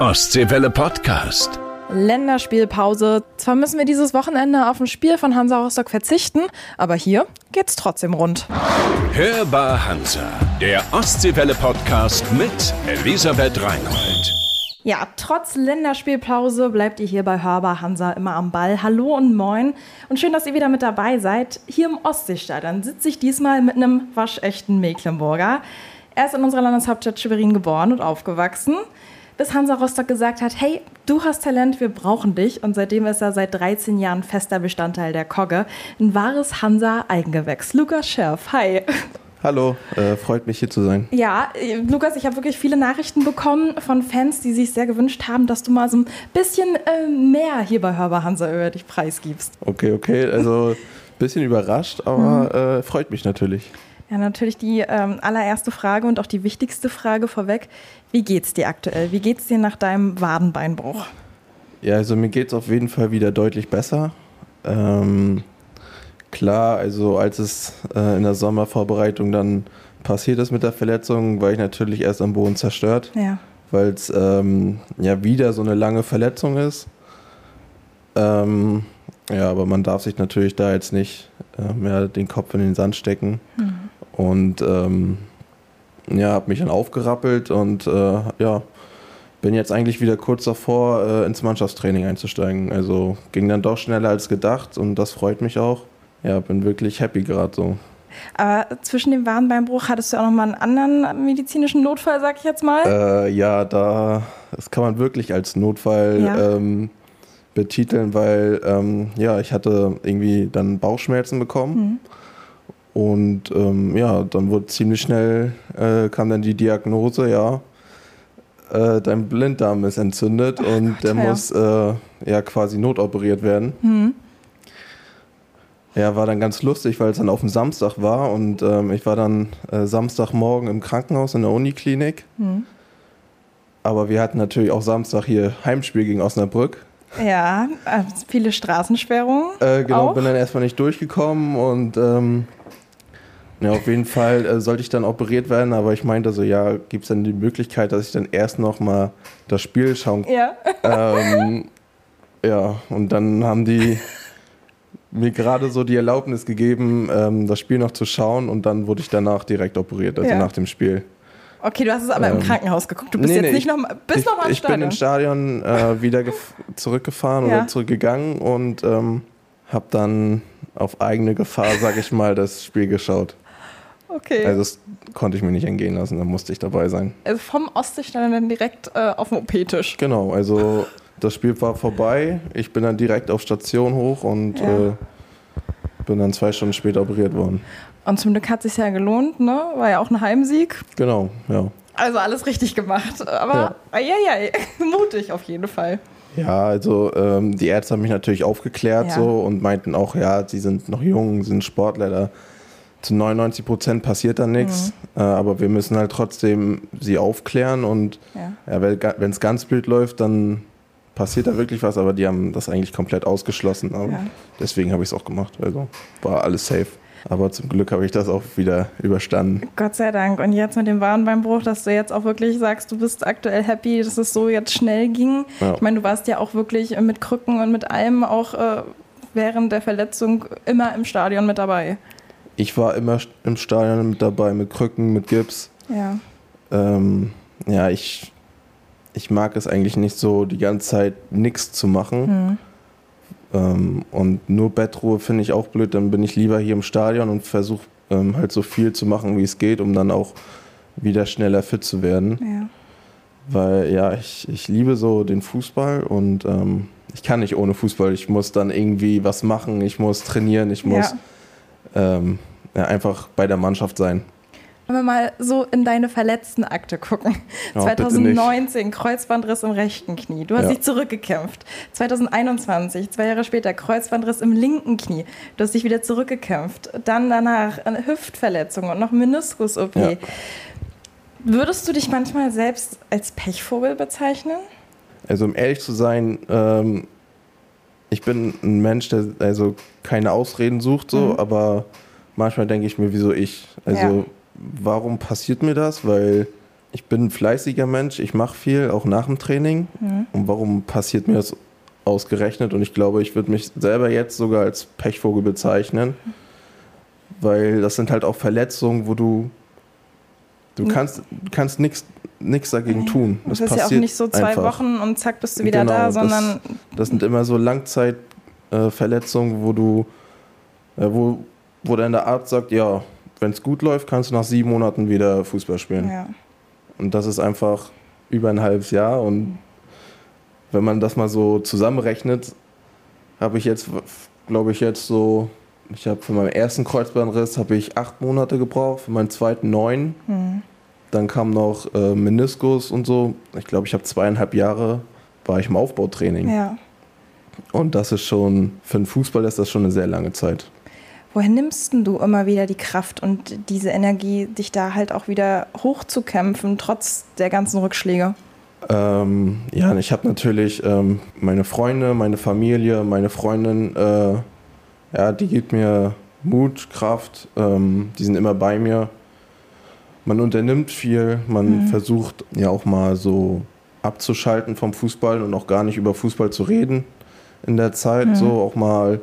Ostseewelle Podcast. Länderspielpause. Zwar müssen wir dieses Wochenende auf ein Spiel von Hansa Rostock verzichten, aber hier geht's trotzdem rund. Hörbar Hansa, der Ostseewelle Podcast mit Elisabeth Reinhold. Ja, trotz Länderspielpause bleibt ihr hier bei Hörbar Hansa immer am Ball. Hallo und moin und schön, dass ihr wieder mit dabei seid. Hier im Ostseestadion sitze ich diesmal mit einem waschechten Mecklenburger. Er ist in unserer Landeshauptstadt Schwerin geboren und aufgewachsen bis Hansa Rostock gesagt hat, hey, du hast Talent, wir brauchen dich. Und seitdem ist er seit 13 Jahren fester Bestandteil der Kogge. Ein wahres Hansa-Eigengewächs. Lukas Scherf, hi. Hallo, äh, freut mich hier zu sein. Ja, Lukas, ich habe wirklich viele Nachrichten bekommen von Fans, die sich sehr gewünscht haben, dass du mal so ein bisschen äh, mehr hier bei Hörbar Hansa über dich preisgibst. Okay, okay, also ein bisschen überrascht, aber mhm. äh, freut mich natürlich. Ja, natürlich die ähm, allererste Frage und auch die wichtigste Frage vorweg. Wie geht's dir aktuell? Wie geht's dir nach deinem Wadenbeinbruch? Ja, also mir geht's auf jeden Fall wieder deutlich besser. Ähm, klar, also als es äh, in der Sommervorbereitung dann passiert ist mit der Verletzung, war ich natürlich erst am Boden zerstört. Ja. Weil es ähm, ja wieder so eine lange Verletzung ist. Ähm, ja, aber man darf sich natürlich da jetzt nicht äh, mehr den Kopf in den Sand stecken. Mhm. Und ähm, ja, habe mich dann aufgerappelt und äh, ja, bin jetzt eigentlich wieder kurz davor, äh, ins Mannschaftstraining einzusteigen. Also ging dann doch schneller als gedacht und das freut mich auch. Ja, bin wirklich happy gerade so. Aber zwischen dem Wadenbeinbruch hattest du auch nochmal einen anderen medizinischen Notfall, sag ich jetzt mal? Äh, ja, da, das kann man wirklich als Notfall ja. ähm, betiteln, weil ähm, ja, ich hatte irgendwie dann Bauchschmerzen bekommen. Mhm und ähm, ja, dann wurde ziemlich schnell, äh, kam dann die Diagnose, ja, äh, dein Blinddarm ist entzündet Ach und Gott, der ja. muss äh, ja quasi notoperiert werden. Mhm. Ja, war dann ganz lustig, weil es dann auf dem Samstag war und ähm, ich war dann äh, Samstagmorgen im Krankenhaus in der Uniklinik. Mhm. Aber wir hatten natürlich auch Samstag hier Heimspiel gegen Osnabrück. Ja, äh, viele Straßensperrungen. Äh, genau, auch. bin dann erstmal nicht durchgekommen und ähm, ja, auf jeden Fall äh, sollte ich dann operiert werden, aber ich meinte so, ja, gibt es dann die Möglichkeit, dass ich dann erst noch mal das Spiel schauen kann? Ja. Ähm, ja, und dann haben die mir gerade so die Erlaubnis gegeben, ähm, das Spiel noch zu schauen und dann wurde ich danach direkt operiert, also ja. nach dem Spiel. Okay, du hast es aber ähm, im Krankenhaus geguckt. Du bist nee, jetzt nee, nicht noch bist ich, noch im Stadion. Ich bin ins Stadion äh, wieder zurückgefahren ja. oder zurückgegangen und ähm, habe dann auf eigene Gefahr, sag ich mal, das Spiel geschaut. Okay. Also das konnte ich mir nicht entgehen lassen, da musste ich dabei sein. Also vom Ostseestadion dann direkt äh, auf dem OP-Tisch. Genau, also das Spiel war vorbei. Ich bin dann direkt auf Station hoch und ja. äh, bin dann zwei Stunden später operiert worden. Und zum Glück hat es sich ja gelohnt, ne? War ja auch ein Heimsieg. Genau, ja. Also alles richtig gemacht. Aber ja, ja, ja mutig auf jeden Fall. Ja, also ähm, die Ärzte haben mich natürlich aufgeklärt ja. so und meinten auch, ja, sie sind noch jung, sind Sportler, da zu 99 Prozent passiert da nichts, mhm. äh, aber wir müssen halt trotzdem sie aufklären und ja. Ja, wenn es ganz blöd läuft, dann passiert da wirklich was, aber die haben das eigentlich komplett ausgeschlossen. Ja. Deswegen habe ich es auch gemacht. Also war alles safe. Aber zum Glück habe ich das auch wieder überstanden. Gott sei Dank. Und jetzt mit dem Warenbeinbruch, dass du jetzt auch wirklich sagst, du bist aktuell happy, dass es so jetzt schnell ging. Ja. Ich meine, du warst ja auch wirklich mit Krücken und mit allem auch äh, während der Verletzung immer im Stadion mit dabei ich war immer im Stadion mit dabei, mit Krücken, mit Gips. Ja. Ähm, ja, ich, ich mag es eigentlich nicht so, die ganze Zeit nichts zu machen. Mhm. Ähm, und nur Bettruhe finde ich auch blöd. Dann bin ich lieber hier im Stadion und versuche ähm, halt so viel zu machen, wie es geht, um dann auch wieder schneller fit zu werden. Ja. Weil ja, ich, ich liebe so den Fußball und ähm, ich kann nicht ohne Fußball. Ich muss dann irgendwie was machen, ich muss trainieren, ich muss ja. Ähm, ja, einfach bei der Mannschaft sein. Wenn wir mal so in deine verletzten Akte gucken. Oh, 2019 Kreuzbandriss im rechten Knie. Du hast ja. dich zurückgekämpft. 2021, zwei Jahre später, Kreuzbandriss im linken Knie. Du hast dich wieder zurückgekämpft. Dann danach eine Hüftverletzung und noch Meniskus-OP. Ja. Würdest du dich manchmal selbst als Pechvogel bezeichnen? Also um ehrlich zu sein, ähm, ich bin ein Mensch, der also keine Ausreden sucht, so, mhm. aber manchmal denke ich mir, wieso ich? Also, ja. warum passiert mir das? Weil ich bin ein fleißiger Mensch, ich mache viel, auch nach dem Training. Mhm. Und warum passiert mir das ausgerechnet? Und ich glaube, ich würde mich selber jetzt sogar als Pechvogel bezeichnen, weil das sind halt auch Verletzungen, wo du du Mhm. kannst kannst nichts nichts dagegen tun. Das ist ja auch nicht so zwei einfach. Wochen und zack bist du wieder Genau, da, das- sondern Das sind immer so Langzeitverletzungen, äh, wo du, äh, wo, wo dann der Arzt sagt, ja, wenn es gut läuft, kannst du nach sieben Monaten wieder Fußball spielen. ja. Und das ist einfach über ein halbes Jahr. Und wenn man das mal so zusammenrechnet, habe ich jetzt, glaube ich, jetzt so, ich habe für meinen ersten Kreuzbandriss habe ich acht Monate gebraucht, für meinen zweiten neun. Hm. Dann kam noch äh, Meniskus und so. Ich glaube, ich habe zweieinhalb Jahre war ich im Aufbautraining. ja. Und das ist schon, für den Fußball ist das schon eine sehr lange Zeit. Woher nimmst du immer wieder die Kraft und diese Energie, dich da halt auch wieder hochzukämpfen, trotz der ganzen Rückschläge? Ähm, ja, ich habe natürlich ähm, meine Freunde, meine Familie, meine Freundin, äh, ja, die gibt mir Mut, Kraft, ähm, die sind immer bei mir. Man unternimmt viel, man Mhm. versucht ja auch mal so abzuschalten vom Fußball und auch gar nicht über Fußball zu reden in der Zeit, Mhm. so auch mal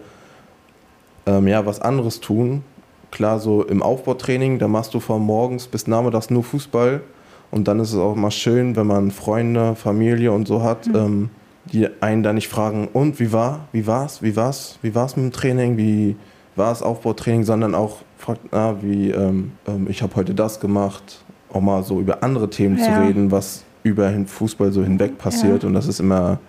ähm, ja, was anderes tun. Klar, so im Aufbautraining, da machst du von morgens bis nachmittags nur Fußball. Und dann ist es auch mal schön, wenn man Freunde, Familie und so hat, ähm, die einen da nicht fragen, und wie war, wie war's, wie war's, wie war's mit dem Training, wie war es Aufbautraining, sondern auch fragt, ah, wie, ähm, ähm, ich habe heute das gemacht, auch mal so über andere Themen Ja. zu reden, was über den Fußball so hinweg passiert. Ja. Und das ist immer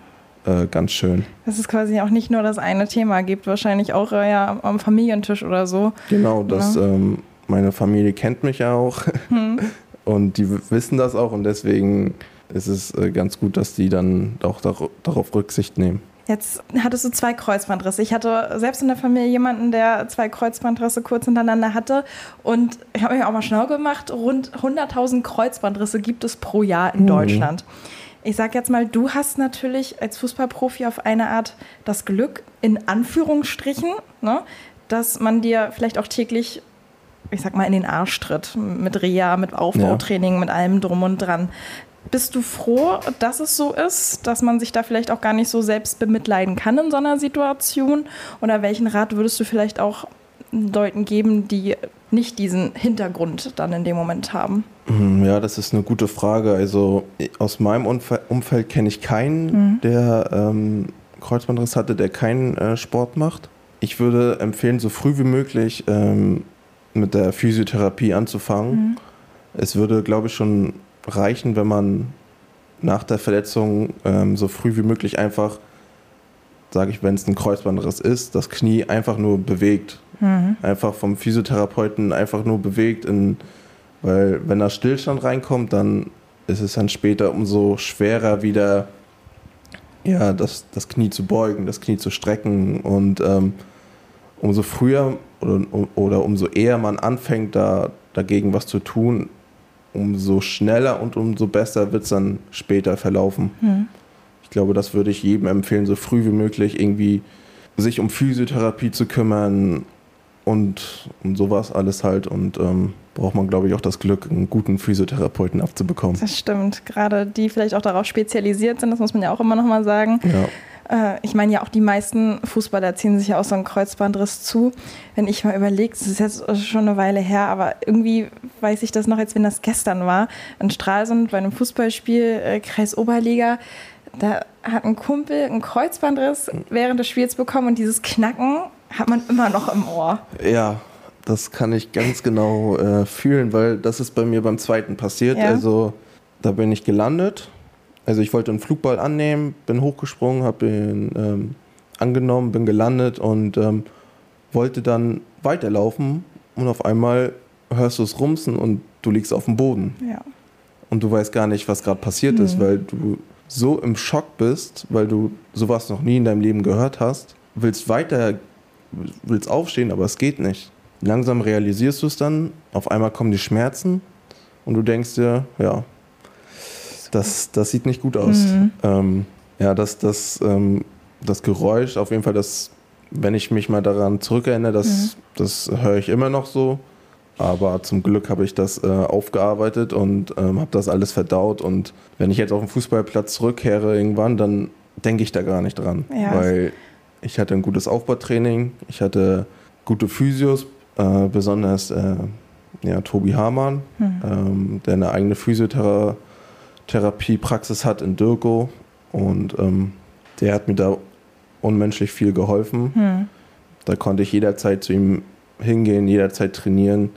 äh, ganz schön. Dass es quasi auch nicht nur das eine Thema gibt, wahrscheinlich auch äh, ja, am Familientisch oder so. Genau, das, Ja. ähm, meine Familie kennt mich ja auch Hm. und die wissen das auch und deswegen ist es äh, ganz gut, dass die dann auch dar darauf Rücksicht nehmen. Jetzt hattest du zwei Kreuzbandrisse. Ich hatte selbst in der Familie jemanden, der zwei Kreuzbandrisse kurz hintereinander hatte. Und ich habe mich auch mal schlau gemacht. Rund 100.000 Kreuzbandrisse gibt es pro Jahr in Mhm. Deutschland. Ich sage jetzt mal, du hast natürlich als Fußballprofi auf eine Art das Glück, in Anführungsstrichen, ne, dass man dir vielleicht auch täglich, ich sag mal, in den Arsch tritt. Mit Reha, mit Aufbautraining, mit allem drum und dran. Bist du froh, dass es so ist, dass man sich da vielleicht auch gar nicht so selbst bemitleiden kann in so einer Situation? Oder welchen Rat würdest du vielleicht auch Leuten geben, die nicht diesen Hintergrund dann in dem Moment haben? Hm, Ja, das ist eine gute Frage. Also aus meinem Umfe Umfeld kenne ich keinen, der ähm, Kreuzbandriss hatte, der keinen äh, Sport macht. Ich würde empfehlen, so früh wie möglich ähm, mit der Physiotherapie anzufangen. Es würde, glaube ich, schon reichen, wenn man nach der Verletzung ähm, so früh wie möglich einfach, sage ich, wenn es ein Kreuzbandriss ist, das Knie einfach nur bewegt. Einfach vom Physiotherapeuten einfach nur bewegt, in, weil wenn da Stillstand reinkommt, dann ist es dann später umso schwerer wieder ja, das, das Knie zu beugen, das Knie zu strecken und ähm, umso früher oder, oder umso eher man anfängt, da dagegen was zu tun, umso schneller und umso besser wird es dann später verlaufen. Ich glaube, das würde ich jedem empfehlen, so früh wie möglich irgendwie sich um Physiotherapie zu kümmern und um sowas alles halt. Und ähm, braucht man, glaube ich, auch das Glück, einen guten Physiotherapeuten abzubekommen. Das stimmt. Gerade die vielleicht auch darauf spezialisiert sind, das muss man ja auch immer noch mal sagen. Ja. Äh, ich meine ja auch die meisten Fußballer ziehen sich ja auch so einen Kreuzbandriss zu. Wenn ich mal überlege, das ist jetzt schon eine Weile her, aber irgendwie weiß ich das noch, als wenn das gestern war. In Stralsund bei einem Fußballspiel, äh, Kreis Oberliga, da hat ein Kumpel einen Kreuzbandriss während des Spiels bekommen und dieses Knacken hat man immer noch im Ohr. Ja, das kann ich ganz genau äh, fühlen, weil das ist bei mir beim zweiten passiert. Ja. Also da bin ich gelandet. Also ich wollte einen Flugball annehmen, bin hochgesprungen, habe ihn ähm, angenommen, bin gelandet und ähm, wollte dann weiterlaufen und auf einmal hörst du es rumsen und du liegst auf dem Boden Ja. und du weißt gar nicht, was gerade passiert ist, weil du so im Schock bist, weil du sowas noch nie in deinem Leben gehört hast, willst weiter, willst aufstehen, aber es geht nicht. Langsam realisierst du es dann, auf einmal kommen die Schmerzen und du denkst dir, ja, das, das sieht nicht gut aus. Ähm, ja, das, das, ähm, das Geräusch, auf jeden Fall, das, wenn ich mich mal daran zurückerinnere, das, das höre ich immer noch so. Aber zum Glück habe ich das äh, aufgearbeitet und ähm, habe das alles verdaut. Und wenn ich jetzt auf den Fußballplatz zurückkehre irgendwann, dann denke ich da gar nicht dran. Ja. Weil ich hatte ein gutes Aufbautraining, ich hatte gute Physios, äh, besonders äh, ja, Tobi Hamann, ähm, der eine eigene Physiotherapiepraxis hat in Dirko. Und ähm, der hat mir da unmenschlich viel geholfen. Hm. Da konnte ich jederzeit zu ihm hingehen, jederzeit trainieren.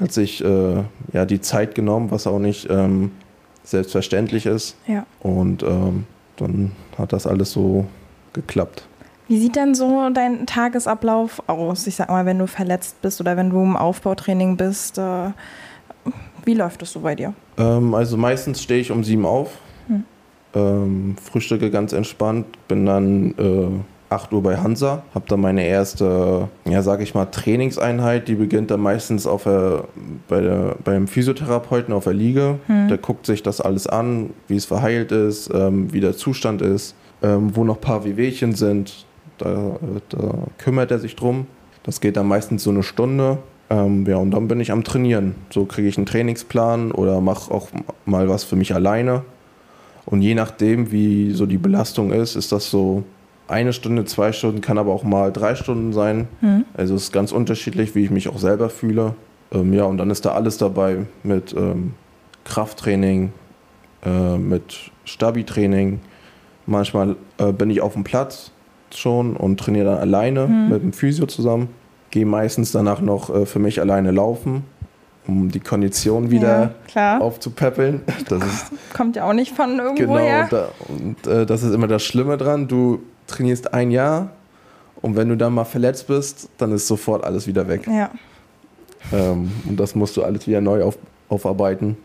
Hat sich äh, ja die Zeit genommen, was auch nicht ähm, selbstverständlich ist. Ja. Und ähm, dann hat das alles so geklappt. Wie sieht denn so dein Tagesablauf aus? Ich sag mal, wenn du verletzt bist oder wenn du im Aufbautraining bist, äh, wie läuft das so bei dir? Ähm, also meistens stehe ich um sieben auf, Hm. ähm, frühstücke ganz entspannt, bin dann äh, 8 Uhr bei Hansa, habe dann meine erste, ja sag ich mal, Trainingseinheit, die beginnt dann meistens auf der, bei der, beim Physiotherapeuten auf der Liege. Der guckt sich das alles an, wie es verheilt ist, ähm, wie der Zustand ist, ähm, wo noch ein paar Wehwehchen sind. Da, da kümmert er sich drum. Das geht dann meistens so eine Stunde. Ähm, ja, und dann bin ich am Trainieren. So kriege ich einen Trainingsplan oder mache auch mal was für mich alleine. Und je nachdem, wie so die Belastung ist, ist das so eine Stunde, zwei Stunden, kann aber auch mal drei Stunden sein. Also es ist ganz unterschiedlich, wie ich mich auch selber fühle. Ähm, ja, und dann ist da alles dabei mit ähm, Krafttraining, äh, mit Stabi-Training. Manchmal äh, bin ich auf dem Platz schon und trainiere dann alleine mit dem Physio zusammen. Gehe meistens danach noch äh, für mich alleine laufen, um die Kondition wieder Ja, klar. aufzupäppeln. Das ist Kommt ja auch nicht von irgendwo Genau, her. und, da, und äh, das ist immer das Schlimme dran. Du trainierst ein Jahr und wenn du dann mal verletzt bist, dann ist sofort alles wieder weg. Ja. Ähm, und das musst du alles wieder neu auf, aufarbeiten.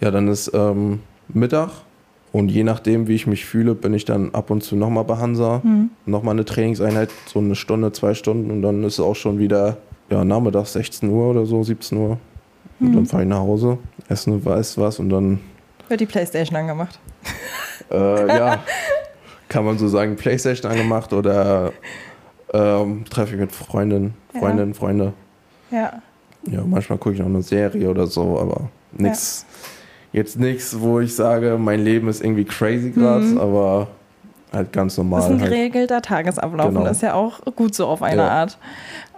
Ja, dann ist ähm, Mittag und je nachdem, wie ich mich fühle, bin ich dann ab und zu nochmal bei Hansa. Nochmal eine Trainingseinheit, so eine Stunde, zwei Stunden und dann ist es auch schon wieder ja, nachmittags 16 Uhr oder so, 17 Uhr. Und dann fahre ich nach Hause, esse weiß was und dann Wird die Playstation angemacht. äh, ja, kann man so sagen, Playstation angemacht oder ähm, treffe ich mit Freundinnen, Freundinnen, Freunde. Ja. Ja, manchmal gucke ich auch eine Serie oder so, aber nichts. Jetzt nichts, wo ich sage, mein Leben ist irgendwie crazy gerade, aber halt ganz normal. Das ist ein halt. geregelter Tagesablauf und Genau. das ist ja auch gut so auf eine Ja. Art.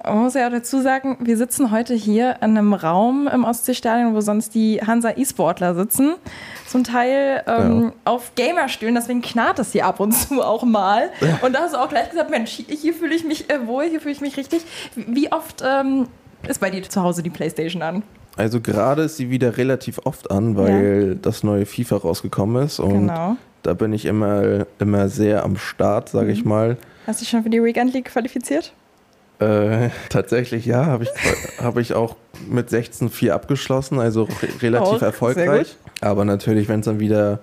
Man muss ja auch dazu sagen, wir sitzen heute hier in einem Raum im Ostseestadion, wo sonst die Hansa E-Sportler sitzen. Zum Teil ähm, Ja. auf Gamerstühlen, deswegen knarrt es hier ab und zu auch mal. Und da hast du auch gleich gesagt, Mensch, hier- hier fühle ich mich äh, wohl, hier fühle ich mich richtig. Wie oft ähm, ist bei dir zu Hause die Playstation an? Also gerade ist sie wieder relativ oft an, weil das neue FIFA rausgekommen ist und Genau. da bin ich immer, immer sehr am Start, sage Mhm. ich mal. Hast du dich schon für die Weekend League qualifiziert? Äh, tatsächlich ja, habe ich, hab ich auch mit 16-4 abgeschlossen, also re relativ sehr erfolgreich. Aber natürlich, wenn es dann wieder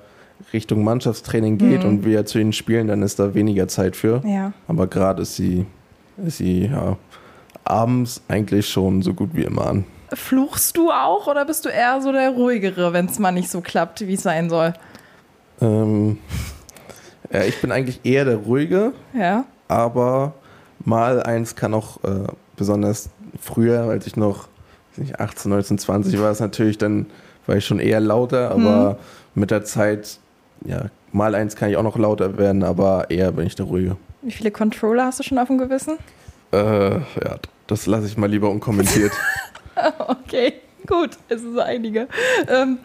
Richtung Mannschaftstraining geht und wir zu ihnen spielen, dann ist da weniger Zeit für. Ja. Aber gerade ist sie, ist sie ja, abends eigentlich schon so gut wie immer an. Fluchst du auch oder bist du eher so der ruhigere, wenn es mal nicht so klappt, wie es sein soll? Ähm, ja, ich bin eigentlich eher der Ruhige, Ja. aber mal eins kann auch äh, besonders früher, als ich noch nicht, 18, 19, 20 war, es natürlich dann, war ich schon eher lauter, aber mit der Zeit, ja, mal eins kann ich auch noch lauter werden, aber eher bin ich der Ruhige. Wie viele Controller hast du schon auf dem Gewissen? Äh, ja, das lasse ich mal lieber unkommentiert. Okay, gut, es sind so einige. Ähm,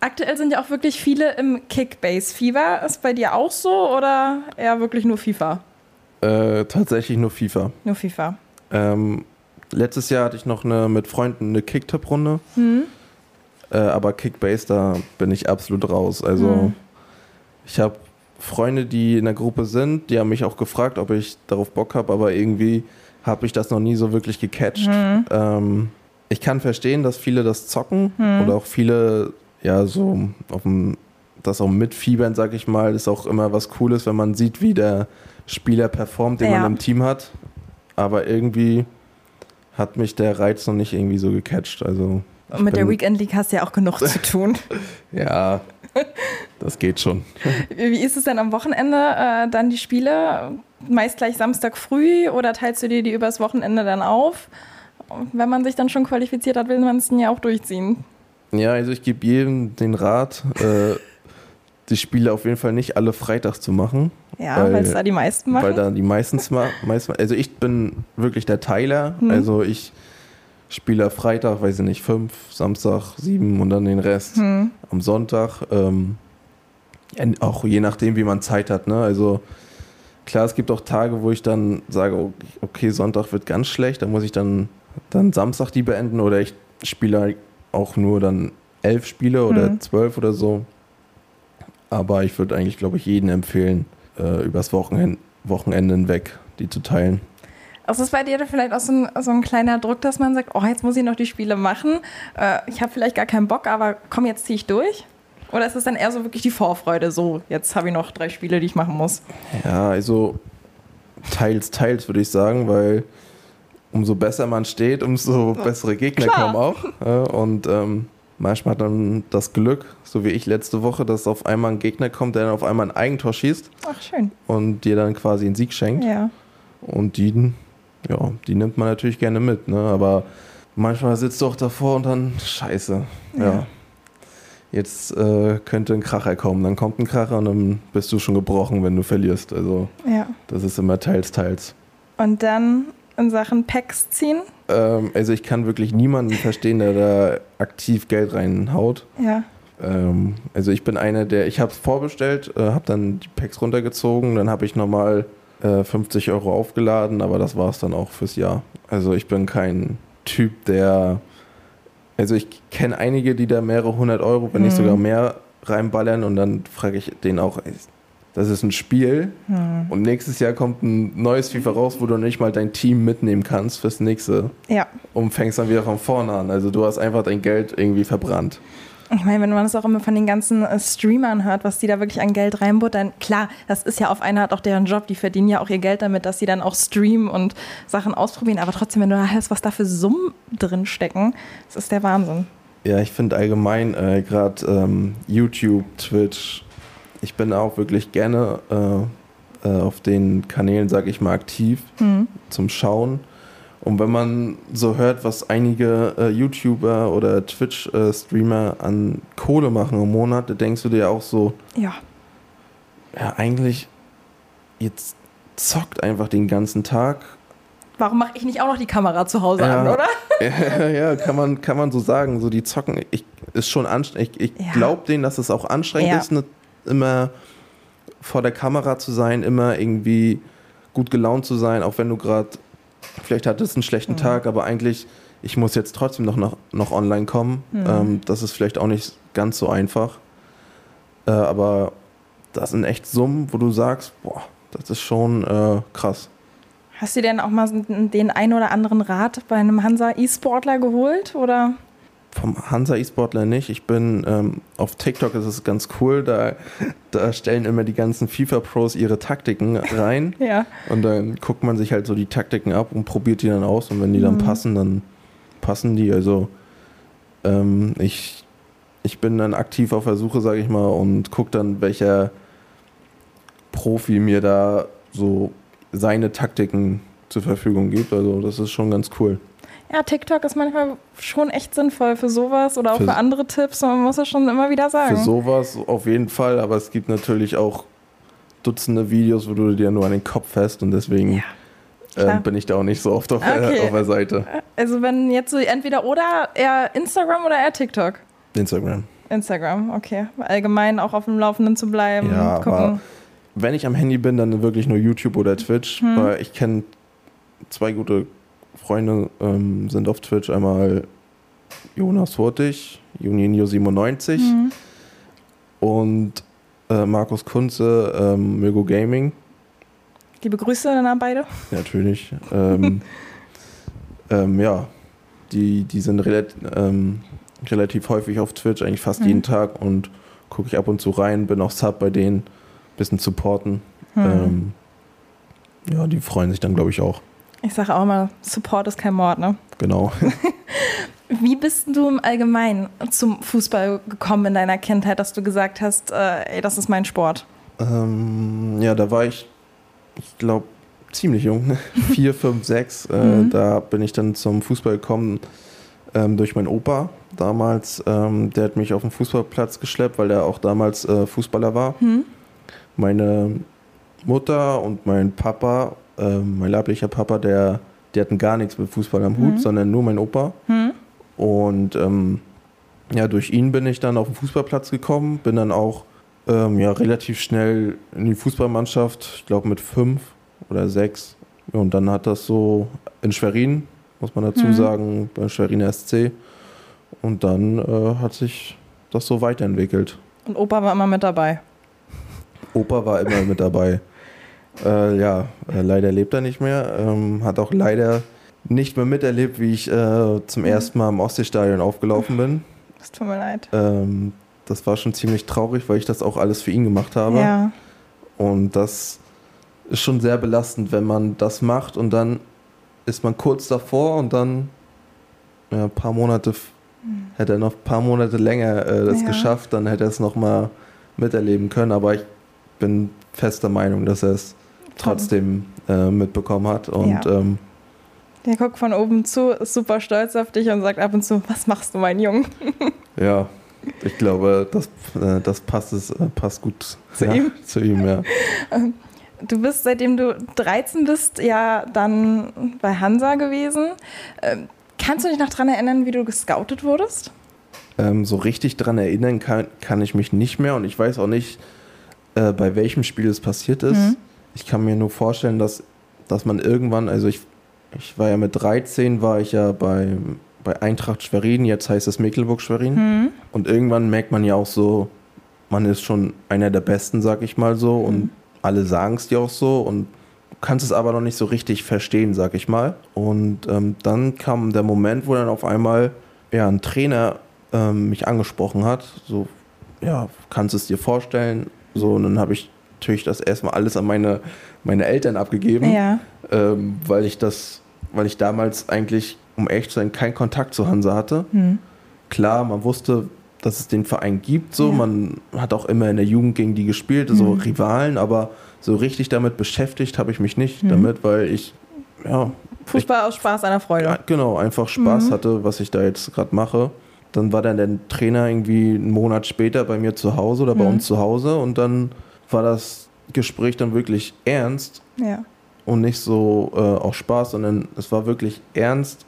aktuell sind ja auch wirklich viele im Kickbase-Fieber. Ist bei dir auch so oder eher wirklich nur FIFA? äh, tatsächlich nur FIFA. Nur FIFA. Ähm, letztes Jahr hatte ich noch eine, mit Freunden eine Kicktipp-Runde. Äh, aber Kickbase, da bin ich absolut raus. Also ich habe Freunde, die in der Gruppe sind, die haben mich auch gefragt, ob ich darauf Bock habe, aber irgendwie habe ich das noch nie so wirklich gecatcht. Ähm, ich kann verstehen, dass viele das zocken oder auch viele ja so auf dem das auch mitfiebern, sag ich mal, ist auch immer was Cooles, wenn man sieht, wie der Spieler performt, den Ja. man im Team hat. Aber irgendwie hat mich der Reiz noch nicht irgendwie so gecatcht. Also Und mit der Weekend League hast du ja auch genug zu tun. Ja, das geht schon. Wie ist es denn am Wochenende äh, dann die Spiele? Meist gleich Samstag früh oder teilst du dir die übers Wochenende dann auf? Wenn man sich dann schon qualifiziert hat, will man es ja auch durchziehen. Ja, also ich gebe jedem den Rat, äh, die Spiele auf jeden Fall nicht alle freitags zu machen. Ja, weil es da die meisten machen. Weil da die meistens ma meisten, also ich bin wirklich der Teiler. Hm. Also ich spiele Freitag, weiß ich nicht, fünf, Samstag sieben und dann den Rest hm. am Sonntag. Ähm, auch je nachdem, wie man Zeit hat. Ne? Also klar, es gibt auch Tage, wo ich dann sage, okay, Sonntag wird ganz schlecht, da muss ich dann, dann Samstag die beenden oder ich spiele auch nur dann elf Spiele oder hm. zwölf oder so. Aber ich würde eigentlich, glaube ich, jeden empfehlen, äh, übers Wochenende, Wochenende hinweg die zu teilen. Also ist bei dir vielleicht auch so ein, so ein, kleiner Druck, dass man sagt, oh, jetzt muss ich noch die Spiele machen. Äh, ich habe vielleicht gar keinen Bock, aber komm, jetzt ziehe ich durch? Oder ist es dann eher so wirklich die Vorfreude, so, jetzt habe ich noch drei Spiele, die ich machen muss? Ja, also teils, teils würde ich sagen, weil umso besser man steht, umso bessere Gegner Klar. kommen auch. Und ähm, manchmal hat man das Glück, so wie ich letzte Woche, dass auf einmal ein Gegner kommt, der dann auf einmal ein Eigentor schießt. Ach, schön. Und dir dann quasi einen Sieg schenkt. Ja. Und die, ja, die nimmt man natürlich gerne mit, ne? Aber manchmal sitzt du auch davor und dann, scheiße, ja. ja. Jetzt äh, könnte ein Kracher kommen. Dann kommt ein Kracher und dann bist du schon gebrochen, wenn du verlierst. Also ja. das ist immer teils, teils. Und dann in Sachen Packs ziehen? Ähm, also ich kann wirklich niemanden verstehen, der da aktiv Geld reinhaut. Ja. Ähm, also ich bin einer, der, ich habe es vorbestellt, äh, habe dann die Packs runtergezogen, dann habe ich nochmal äh, 50 Euro aufgeladen, aber das war es dann auch fürs Jahr. Also ich bin kein Typ, der, also ich kenne einige, die da mehrere hundert Euro, wenn mhm. nicht sogar mehr reinballern und dann frage ich den auch, das ist ein Spiel hm. und nächstes Jahr kommt ein neues FIFA raus, wo du nicht mal dein Team mitnehmen kannst fürs nächste. Ja. Und fängst dann wieder von vorne an. Also du hast einfach dein Geld irgendwie verbrannt. Ich meine, wenn man das auch immer von den ganzen äh, Streamern hört, was die da wirklich an Geld reinbuttern, klar, das ist ja auf eine Art auch deren Job, die verdienen ja auch ihr Geld damit, dass sie dann auch streamen und Sachen ausprobieren, aber trotzdem, wenn du da hörst, was da für Summen drin stecken, das ist der Wahnsinn. Ja, ich finde allgemein äh, gerade ähm, YouTube, Twitch, ich bin auch wirklich gerne äh, äh, auf den Kanälen, sag ich mal, aktiv mhm. zum Schauen. Und wenn man so hört, was einige äh, YouTuber oder Twitch-Streamer an Kohle machen im Monat, da denkst du dir auch so, ja, ja eigentlich, jetzt zockt einfach den ganzen Tag. Warum mache ich nicht auch noch die Kamera zu Hause ja, an, oder? ja, ja, kann man, kann man so sagen. So die zocken, ich, ist schon anstrengend. Ich, ich ja. glaube denen, dass es auch anstrengend ist, eine immer vor der Kamera zu sein, immer irgendwie gut gelaunt zu sein, auch wenn du gerade, vielleicht hattest einen schlechten mhm. Tag, aber eigentlich, ich muss jetzt trotzdem noch, noch, noch online kommen. Mhm. Ähm, das ist vielleicht auch nicht ganz so einfach. Äh, aber das sind echt Summen, wo du sagst, boah, das ist schon äh, krass. Hast du denn auch mal den ein oder anderen Rat bei einem Hansa E-Sportler geholt? Oder? Vom Hansa E-Sportler nicht. Ich bin ähm, auf TikTok ist es ganz cool, da, da stellen immer die ganzen FIFA-Pros ihre Taktiken rein. ja. Und dann guckt man sich halt so die Taktiken ab und probiert die dann aus. Und wenn die dann mhm. passen, dann passen die. Also ähm, ich, ich bin dann aktiv auf der Suche, sage ich mal, und gucke dann, welcher Profi mir da so seine Taktiken zur Verfügung gibt. Also das ist schon ganz cool. Ja, TikTok ist manchmal schon echt sinnvoll für sowas oder auch für, für andere Tipps. Man muss es schon immer wieder sagen. Für sowas auf jeden Fall, aber es gibt natürlich auch Dutzende Videos, wo du dir nur an den Kopf fährst und deswegen ja, äh, bin ich da auch nicht so oft auf, okay. der, auf der Seite. Also wenn jetzt so entweder oder eher Instagram oder eher TikTok? Instagram. Instagram, okay. Allgemein auch auf dem Laufenden zu bleiben. Ja, gucken. aber wenn ich am Handy bin, dann wirklich nur YouTube oder Twitch, hm. weil ich kenne zwei gute Freunde ähm, sind auf Twitch einmal Jonas Hurtig, Juninho97 mhm. und äh, Markus Kunze, ähm, Mögo Gaming. Liebe Grüße dann an beide. Natürlich. Ähm, ähm, ja, die, die sind relat ähm, relativ häufig auf Twitch, eigentlich fast mhm. jeden Tag und gucke ich ab und zu rein, bin auch Sub bei denen, bisschen supporten. Mhm. Ähm, ja, die freuen sich dann, glaube ich, auch. Ich sage auch immer, Support ist kein Mord, ne? Genau. Wie bist du im Allgemeinen zum Fußball gekommen in deiner Kindheit, dass du gesagt hast, äh, ey, das ist mein Sport? Ähm, ja, da war ich, ich glaube, ziemlich jung, vier, fünf, sechs. Äh, Mhm. Da bin ich dann zum Fußball gekommen ähm, durch meinen Opa damals. Ähm, der hat mich auf den Fußballplatz geschleppt, weil er auch damals äh, Fußballer war. Hm? Meine Mutter und mein Papa, ähm, mein leiblicher Papa, der, die hatten gar nichts mit Fußball am Hut, Mhm. sondern nur mein Opa. Hm? Und ähm, ja, durch ihn bin ich dann auf den Fußballplatz gekommen, bin dann auch ähm, ja, relativ schnell in die Fußballmannschaft, ich glaube mit fünf oder sechs. Ja, und dann hat das so in Schwerin, muss man dazu Mhm. sagen, bei Schwerin SC. Und dann äh, hat sich das so weiterentwickelt. Und Opa war immer mit dabei. Opa war immer mit dabei. Äh, ja, äh, leider lebt er nicht mehr. Ähm, hat auch leider nicht mehr miterlebt, wie ich äh, zum ersten Mal im Ostseestadion aufgelaufen bin. Es tut mir leid. Ähm, das war schon ziemlich traurig, weil ich das auch alles für ihn gemacht habe. Ja. Und das ist schon sehr belastend, wenn man das macht und dann ist man kurz davor und dann ja, ein paar Monate, f- hätte er noch ein paar Monate länger äh, das Ja. geschafft, dann hätte er es nochmal miterleben können. Aber ich bin fester Meinung, dass er es trotzdem äh, mitbekommen hat. Und Ja. ähm, Der guckt von oben zu, ist super stolz auf dich und sagt ab und zu, was machst du, mein Junge? ja, ich glaube, das, äh, das passt, es, äh, passt gut Zu ja, ihm? Zu ihm, ja. Du bist, seitdem du 13 bist, ja dann bei Hansa gewesen. Ähm, kannst du dich noch daran erinnern, wie du gescoutet wurdest? Ähm, so richtig dran erinnern kann, kann ich mich nicht mehr und ich weiß auch nicht, äh, bei welchem Spiel es passiert ist. Mhm. Ich kann mir nur vorstellen, dass, dass man irgendwann, also ich, ich war ja mit 13, war ich ja bei, bei Eintracht Schwerin, jetzt heißt es Mecklenburg Schwerin. Hm? Und irgendwann merkt man ja auch so, man ist schon einer der Besten, sag ich mal so, und alle sagen es dir auch so und du kannst es aber noch nicht so richtig verstehen, sag ich mal. Und ähm, dann kam der Moment, wo dann auf einmal ja, ein Trainer ähm, mich angesprochen hat, so, ja, kannst du es dir vorstellen? So, und dann habe ich natürlich das erstmal alles an meine, meine Eltern abgegeben Ja. ähm, weil ich das, weil ich damals eigentlich, um echt zu sein, keinen Kontakt zu Hansa hatte. Hm. Klar, man wusste, dass es den Verein gibt, so, Ja. man hat auch immer in der Jugend gegen die gespielt, so Mhm. Rivalen, aber so richtig damit beschäftigt habe ich mich nicht Mhm. damit, weil ich, ja, Fußball aus Spaß einer Freude. ja, genau, einfach Spaß Mhm. hatte, was ich da jetzt gerade mache. Dann war dann der Trainer irgendwie einen Monat später bei mir zu Hause oder bei Mhm. uns zu Hause und dann war das Gespräch dann wirklich ernst Ja. und nicht so äh, auch Spaß, sondern es war wirklich ernst.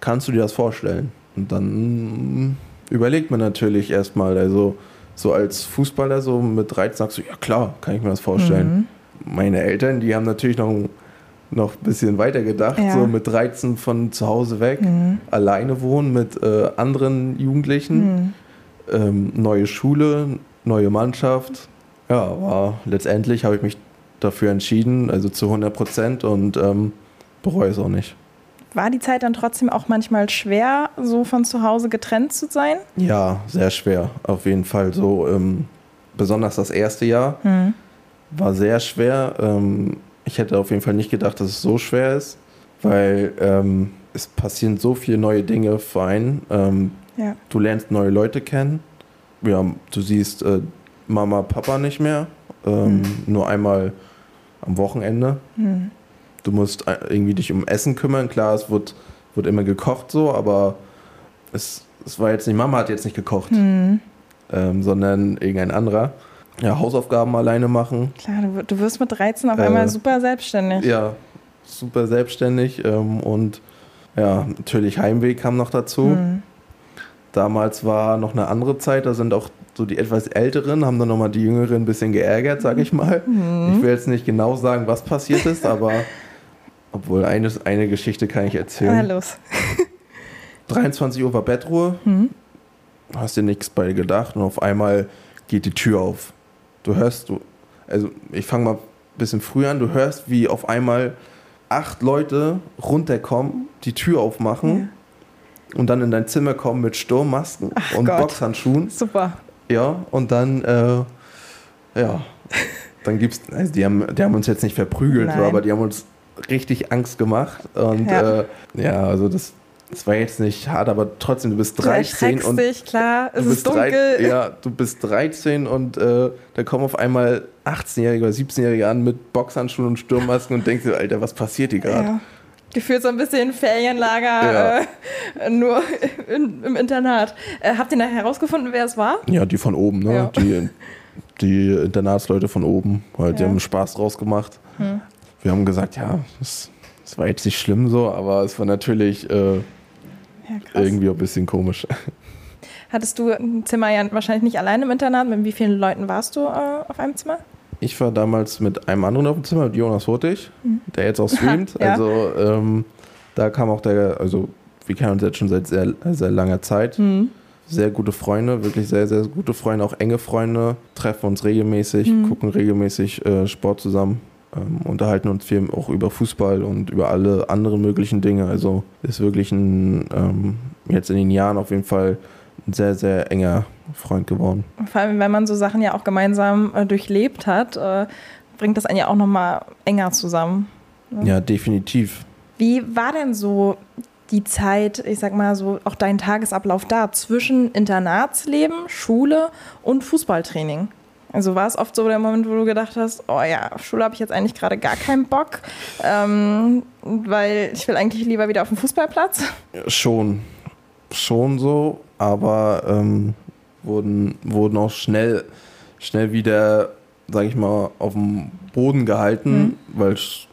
Kannst du dir das vorstellen? Und dann überlegt man natürlich erstmal, also so als Fußballer, so mit 13 sagst du, ja klar, kann ich mir das vorstellen. Mhm. Meine Eltern, die haben natürlich noch, noch ein bisschen weiter gedacht, Ja. so mit 13 von zu Hause weg, Mhm. alleine wohnen mit äh, anderen Jugendlichen, Mhm. ähm, neue Schule, neue Mannschaft. Ja, aber letztendlich habe ich mich dafür entschieden, also zu 100 Prozent und ähm, bereue es auch nicht. War die Zeit dann trotzdem auch manchmal schwer, so von zu Hause getrennt zu sein? Ja, sehr schwer, auf jeden Fall. So, ähm, besonders das erste Jahr Hm. war sehr schwer. Ähm, ich hätte auf jeden Fall nicht gedacht, dass es so schwer ist, weil ähm, es passieren so viele neue Dinge für einen. Ähm, Ja. du lernst neue Leute kennen. Ja, du siehst äh, Mama, Papa nicht mehr. Ähm, Nur einmal am Wochenende. Hm. Du musst äh, irgendwie dich um Essen kümmern. Klar, es wird, wird immer gekocht so, aber es, es war jetzt nicht, Mama hat jetzt nicht gekocht, Hm. ähm, sondern irgendein anderer. Ja, Hausaufgaben alleine machen. Klar, du, du wirst mit 13 auf Äh, einmal super selbstständig. Ja, super selbstständig ähm, und ja, natürlich Heimweh kam noch dazu. Hm. Damals war noch eine andere Zeit, da sind auch so die etwas Älteren, haben dann nochmal die Jüngeren ein bisschen geärgert, sag ich mal. Mhm. Ich will jetzt nicht genau sagen, was passiert ist, aber obwohl eine, eine Geschichte kann ich Na erzählen. los. 23 Uhr war Bettruhe, Hm. hast dir nichts bei gedacht und auf einmal geht die Tür auf. Du hörst, du, also ich fange mal ein bisschen früher an, du hörst, wie auf einmal acht Leute runterkommen, die Tür aufmachen und dann in dein Zimmer kommen mit Sturmmasken Ach und Gott. Boxhandschuhen. Super. Ja, und dann, äh, ja, dann gibt's, also die haben, die haben uns jetzt nicht verprügelt, Nein. aber die haben uns richtig Angst gemacht. Und Ja. äh, ja also das, das war jetzt nicht hart, aber trotzdem, du bist Du 13 erschreckst und klar, es du ist bist drei- dunkel. ja, du bist 13 und äh, da kommen auf einmal 18-Jährige oder 17-Jährige an mit Boxhandschuhen und Sturmmasken und denkst dir, Alter, was passiert hier gerade? Ja. Gefühlt so ein bisschen Ferienlager, Ja. äh, nur in, im Internat. Äh, habt ihr nachher herausgefunden, wer es war? Ja, die von oben, ne? Ja. Die, die Internatsleute von oben, halt, die Ja. haben Spaß draus gemacht. Wir haben gesagt, ja, das, das war jetzt nicht schlimm so, aber es war natürlich äh, irgendwie ein bisschen komisch. Hattest du ein Zimmer ja wahrscheinlich nicht allein im Internat? Mit wie vielen Leuten warst du äh, auf einem Zimmer? Ich war damals mit einem anderen auf dem Zimmer, mit Jonas Hurtig, der jetzt auch streamt. Ja. Also ähm, da kam auch der, also wir kennen uns jetzt schon seit sehr, sehr langer Zeit. Sehr gute Freunde, wirklich sehr, sehr gute Freunde, auch enge Freunde, treffen uns regelmäßig, gucken regelmäßig äh, Sport zusammen, ähm, unterhalten uns viel auch über Fußball und über alle anderen möglichen Dinge. Also ist wirklich ein, ähm, jetzt in den Jahren auf jeden Fall ein sehr, sehr enger Freund geworden. Vor allem, wenn man so Sachen ja auch gemeinsam äh, durchlebt hat, äh, bringt das einen ja auch nochmal enger zusammen. Ja, definitiv. Wie war denn so die Zeit, ich sag mal so, auch dein Tagesablauf da zwischen Internatsleben, Schule und Fußballtraining? Also war es oft so der Moment, wo du gedacht hast, oh ja, auf Schule habe ich jetzt eigentlich gerade gar keinen Bock, ähm, weil ich will eigentlich lieber wieder auf den Fußballplatz. Schon, schon so, aber ähm, wurden, wurden auch schnell, schnell wieder, sag ich mal, auf dem Boden gehalten, weil sch-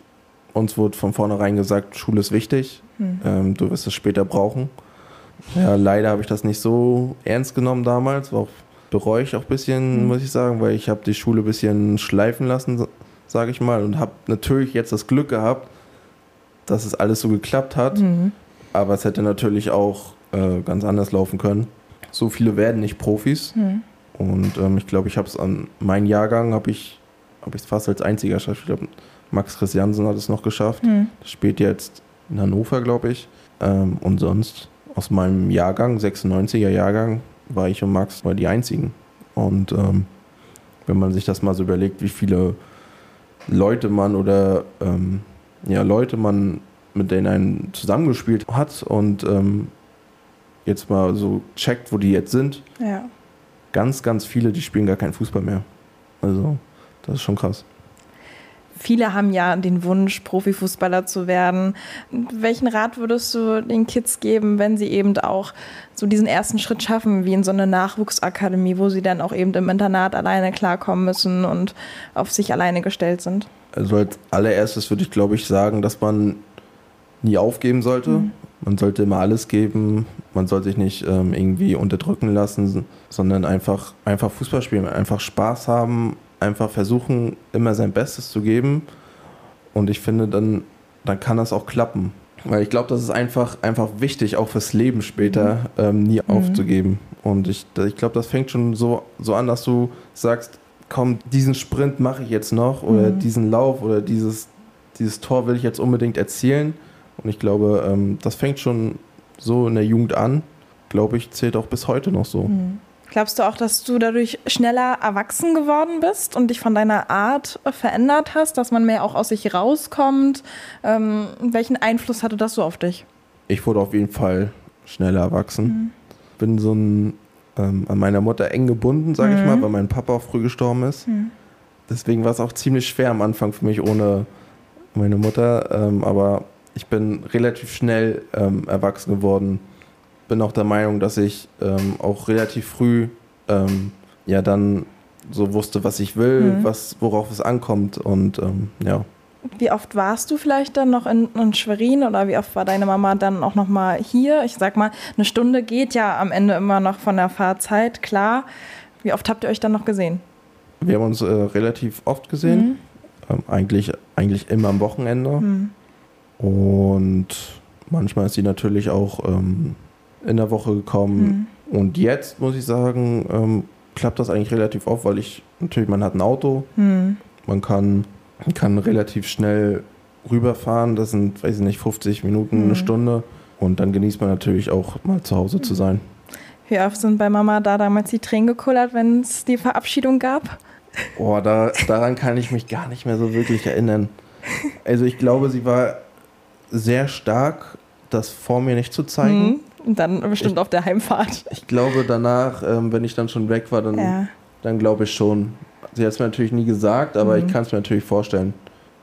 uns wurde von vornherein gesagt, Schule ist wichtig, ähm, du wirst es später brauchen. Ja, leider habe ich das nicht so ernst genommen damals, auch, bereue ich auch ein bisschen, muss ich sagen, weil ich habe die Schule ein bisschen schleifen lassen, sage ich mal, und habe natürlich jetzt das Glück gehabt, dass es alles so geklappt hat. Aber es hätte natürlich auch äh, ganz anders laufen können. So viele werden nicht Profis. Und ähm, ich glaube, ich habe es an meinem Jahrgang, habe ich habe ich es fast als einziger geschafft. Ich glaube, Max Christiansen hat es noch geschafft. Das spielt jetzt in Hannover, glaube ich. Ähm, und sonst aus meinem Jahrgang, 96er Jahrgang, war ich und Max war die einzigen. Und ähm, wenn man sich das mal so überlegt, wie viele Leute man oder ähm, ja, Leute man mit denen einen zusammengespielt hat und ähm, jetzt mal so checkt, wo die jetzt sind, Ja. ganz, ganz viele, die spielen gar keinen Fußball mehr. Also, das ist schon krass. Viele haben ja den Wunsch, Profifußballer zu werden. Welchen Rat würdest du den Kids geben, wenn sie eben auch so diesen ersten Schritt schaffen, wie in so eine Nachwuchsakademie, wo sie dann auch eben im Internat alleine klarkommen müssen und auf sich alleine gestellt sind? Also als allererstes würde ich, glaube ich, sagen, dass man nie aufgeben sollte. Man sollte immer alles geben. Man soll sich nicht ähm, irgendwie unterdrücken lassen, sondern einfach, einfach Fußball spielen, einfach Spaß haben, einfach versuchen, immer sein Bestes zu geben. Und ich finde, dann, dann kann das auch klappen. Weil ich glaube, das ist einfach, einfach wichtig, auch fürs Leben später, ähm, nie aufzugeben. Und ich, ich glaube, das fängt schon so, so an, dass du sagst, komm, diesen Sprint mache ich jetzt noch oder diesen Lauf oder dieses, dieses Tor will ich jetzt unbedingt erzielen. Und ich glaube, ähm, das fängt schon so in der Jugend an. Glaube ich, zählt auch bis heute noch so. Glaubst du auch, dass du dadurch schneller erwachsen geworden bist und dich von deiner Art verändert hast, dass man mehr auch aus sich rauskommt? Ähm, welchen Einfluss hatte das so auf dich? Ich wurde auf jeden Fall schneller erwachsen. Bin so ein, ähm, an meiner Mutter eng gebunden, sage ich mal, weil mein Papa auch früh gestorben ist. Deswegen war es auch ziemlich schwer am Anfang für mich ohne meine Mutter. Ähm, aber ich bin relativ schnell ähm, erwachsen geworden. Bin auch der Meinung, dass ich ähm, auch relativ früh ähm, ja dann so wusste, was ich will, was, worauf es ankommt. Und ähm, ja. Wie oft warst du vielleicht dann noch in, in Schwerin oder wie oft war deine Mama dann auch noch mal hier? Ich sag mal, eine Stunde geht ja am Ende immer noch von der Fahrzeit, klar. Wie oft habt ihr euch dann noch gesehen? Wir haben uns äh, relativ oft gesehen. Ähm, eigentlich, eigentlich immer am Wochenende. Und manchmal ist sie natürlich auch ähm, in der Woche gekommen. Und jetzt muss ich sagen, ähm, klappt das eigentlich relativ oft, weil ich natürlich, man hat ein Auto, man kann, kann relativ schnell rüberfahren. Das sind, weiß ich nicht, 50 Minuten, eine Stunde. Und dann genießt man natürlich auch mal zu Hause zu sein. Wie oft sind bei Mama da damals die Tränen gekullert, wenn es die Verabschiedung gab? Oh, da, daran kann ich mich gar nicht mehr so wirklich erinnern. Also ich glaube, sie war sehr stark, das vor mir nicht zu zeigen. Mhm. Und dann bestimmt auf der Heimfahrt. Ich glaube danach, ähm, wenn ich dann schon weg war, dann, Ja. dann glaube ich schon. sie hat es mir natürlich nie gesagt, aber ich kann es mir natürlich vorstellen.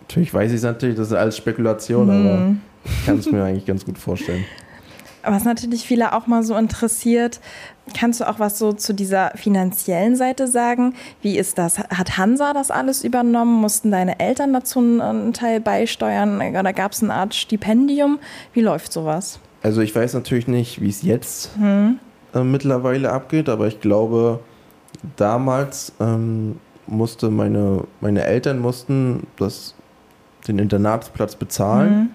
Natürlich weiß ich es natürlich, das ist alles Spekulation, aber ich kann es mir eigentlich ganz gut vorstellen. Was natürlich viele auch mal so interessiert, kannst du auch was so zu dieser finanziellen Seite sagen? Wie ist das? Hat Hansa das alles übernommen? Mussten deine Eltern dazu einen Teil beisteuern? Oder gab es eine Art Stipendium? Wie läuft sowas? Also ich weiß natürlich nicht, wie es jetzt äh, mittlerweile abgeht, aber ich glaube, damals ähm, musste meine, meine Eltern mussten das, den Internatsplatz bezahlen,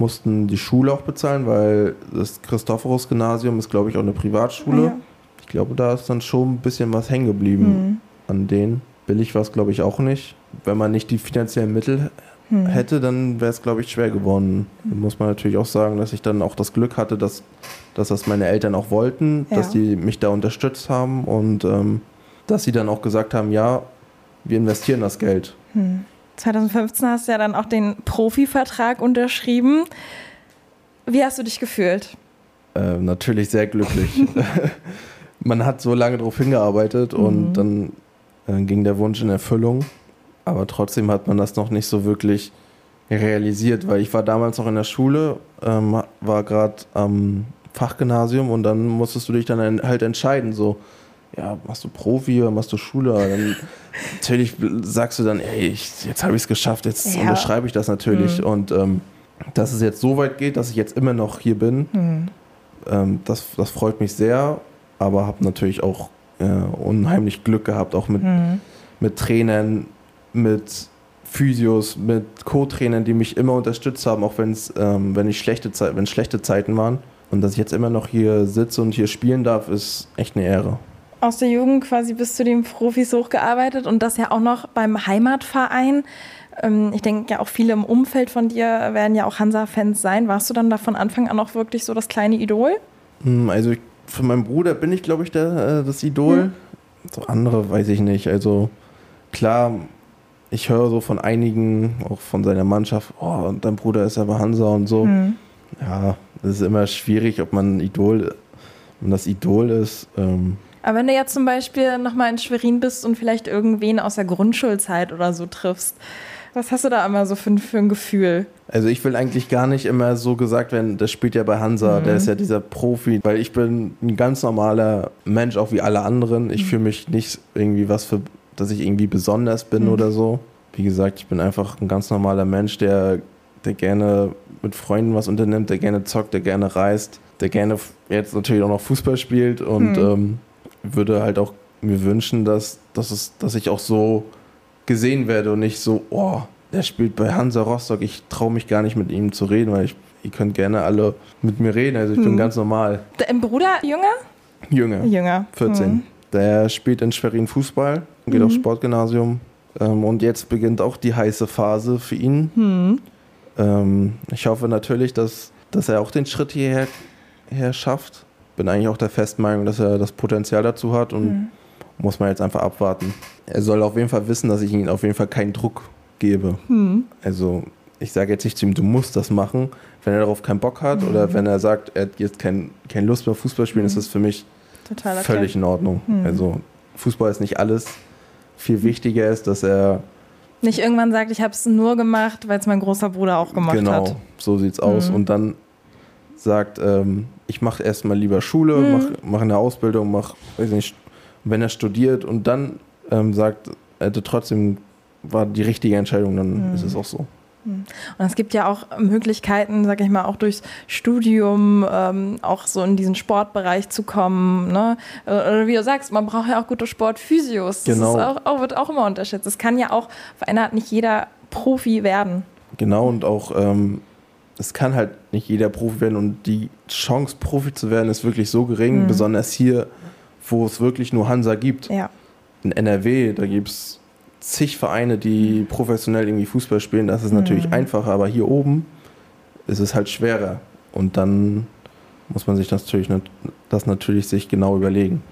mussten die Schule auch bezahlen, weil das Christophorus-Gymnasium ist, glaube ich, auch eine Privatschule. Ja. Ich glaube, da ist dann schon ein bisschen was hängen geblieben an denen. Billig war es, glaube ich, auch nicht. Wenn man nicht die finanziellen Mittel hätte, dann wäre es, glaube ich, schwer geworden. Da muss man natürlich auch sagen, dass ich dann auch das Glück hatte, dass, dass das meine Eltern auch wollten, Ja. dass die mich da unterstützt haben und ähm, dass sie dann auch gesagt haben, ja, wir investieren das Geld. 2015 hast du ja dann auch den Profivertrag unterschrieben. Wie hast du dich gefühlt? Äh, natürlich sehr glücklich. Man hat so lange darauf hingearbeitet und dann äh, ging der Wunsch in Erfüllung. Aber trotzdem hat man das noch nicht so wirklich realisiert, weil ich war damals noch in der Schule, ähm, war gerade am Fachgymnasium und dann musstest du dich dann halt entscheiden, so, ja, machst du Profi oder machst du Schule? Dann, natürlich sagst du dann, ey, ich, jetzt habe ich es geschafft, jetzt Ja. unterschreibe ich das natürlich. Und ähm, dass es jetzt so weit geht, dass ich jetzt immer noch hier bin, ähm, das, das freut mich sehr, aber habe natürlich auch äh, unheimlich Glück gehabt, auch mit, mit Trainern, mit Physios, mit Co-Trainern, die mich immer unterstützt haben, auch wenn's, ähm, wenn ich schlechte Zeit, schlechte Zeiten waren. Und dass ich jetzt immer noch hier sitze und hier spielen darf, ist echt eine Ehre. Aus der Jugend quasi bis zu den Profis hochgearbeitet und das ja auch noch beim Heimatverein. Ähm, Ich denke ja auch viele im Umfeld von dir werden ja auch Hansa-Fans sein. Warst du dann da von Anfang an auch wirklich so das kleine Idol? Hm, Also ich, für meinen Bruder bin ich, glaube ich, der, äh, das Idol. So andere weiß ich nicht. Also klar, ich höre so von einigen, auch von seiner Mannschaft, oh, und dein Bruder ist aber Hansa und so. Ja, das ist immer schwierig, ob man ein Idol, wenn das Idol ist. Ähm, Aber wenn du jetzt zum Beispiel nochmal in Schwerin bist und vielleicht irgendwen aus der Grundschulzeit oder so triffst, was hast du da immer so für, für ein Gefühl? Also ich will eigentlich gar nicht immer so gesagt werden, das spielt ja bei Hansa, der ist ja dieser Profi, weil ich bin ein ganz normaler Mensch, auch wie alle anderen. Ich fühle mich nicht irgendwie was für, dass ich irgendwie besonders bin oder so. Wie gesagt, ich bin einfach ein ganz normaler Mensch, der, der gerne mit Freunden was unternimmt, der gerne zockt, der gerne reist, der gerne jetzt natürlich auch noch Fußball spielt und ähm, würde halt auch mir wünschen, dass, dass, es, dass ich auch so gesehen werde und nicht so, oh, der spielt bei Hansa Rostock, ich traue mich gar nicht mit ihm zu reden, weil ich, ihr könnt gerne alle mit mir reden, also ich bin ganz normal. Dein Bruder jünger? Jünger, Jünger. 14. Hm. Der spielt in Schwerin Fußball, geht aufs Sportgymnasium ähm, und jetzt beginnt auch die heiße Phase für ihn. Ähm, ich hoffe natürlich, dass, dass er auch den Schritt hierher schafft. Bin eigentlich auch der festen Meinung, dass er das Potenzial dazu hat und muss man jetzt einfach abwarten. Er soll auf jeden Fall wissen, dass ich ihm auf jeden Fall keinen Druck gebe. Also ich sage jetzt nicht zu ihm, du musst das machen. Wenn er darauf keinen Bock hat oder wenn er sagt, er hat jetzt kein, keine Lust mehr Fußball spielen, ist das für mich Total okay. völlig in Ordnung. Also Fußball ist nicht alles. Viel wichtiger ist, dass er Nicht irgendwann sagt, ich habe es nur gemacht, weil es mein großer Bruder auch gemacht genau hat. so sieht's aus und dann sagt, ähm, ich mache erstmal lieber Schule, mach, mach eine Ausbildung, mach, weiß nicht, wenn er studiert und dann ähm, sagt, hätte trotzdem war die richtige Entscheidung, dann ist es auch so. Und es gibt ja auch Möglichkeiten, sag ich mal, auch durchs Studium ähm, auch so in diesen Sportbereich zu kommen. Ne? Oder wie du sagst, man braucht ja auch gute Sportphysios. Das Genau. auch, auch, wird auch immer unterschätzt. Es kann ja auch auf eine Art nicht jeder Profi werden. Genau, und auch, ähm, es kann halt nicht jeder Profi werden und die Chance, Profi zu werden, ist wirklich so gering, besonders hier, wo es wirklich nur Hansa gibt. Ja. In NRW, da gibt es zig Vereine, die professionell irgendwie Fußball spielen. Das ist natürlich einfacher, aber hier oben ist es halt schwerer. Und dann muss man sich das natürlich, das natürlich sich genau überlegen.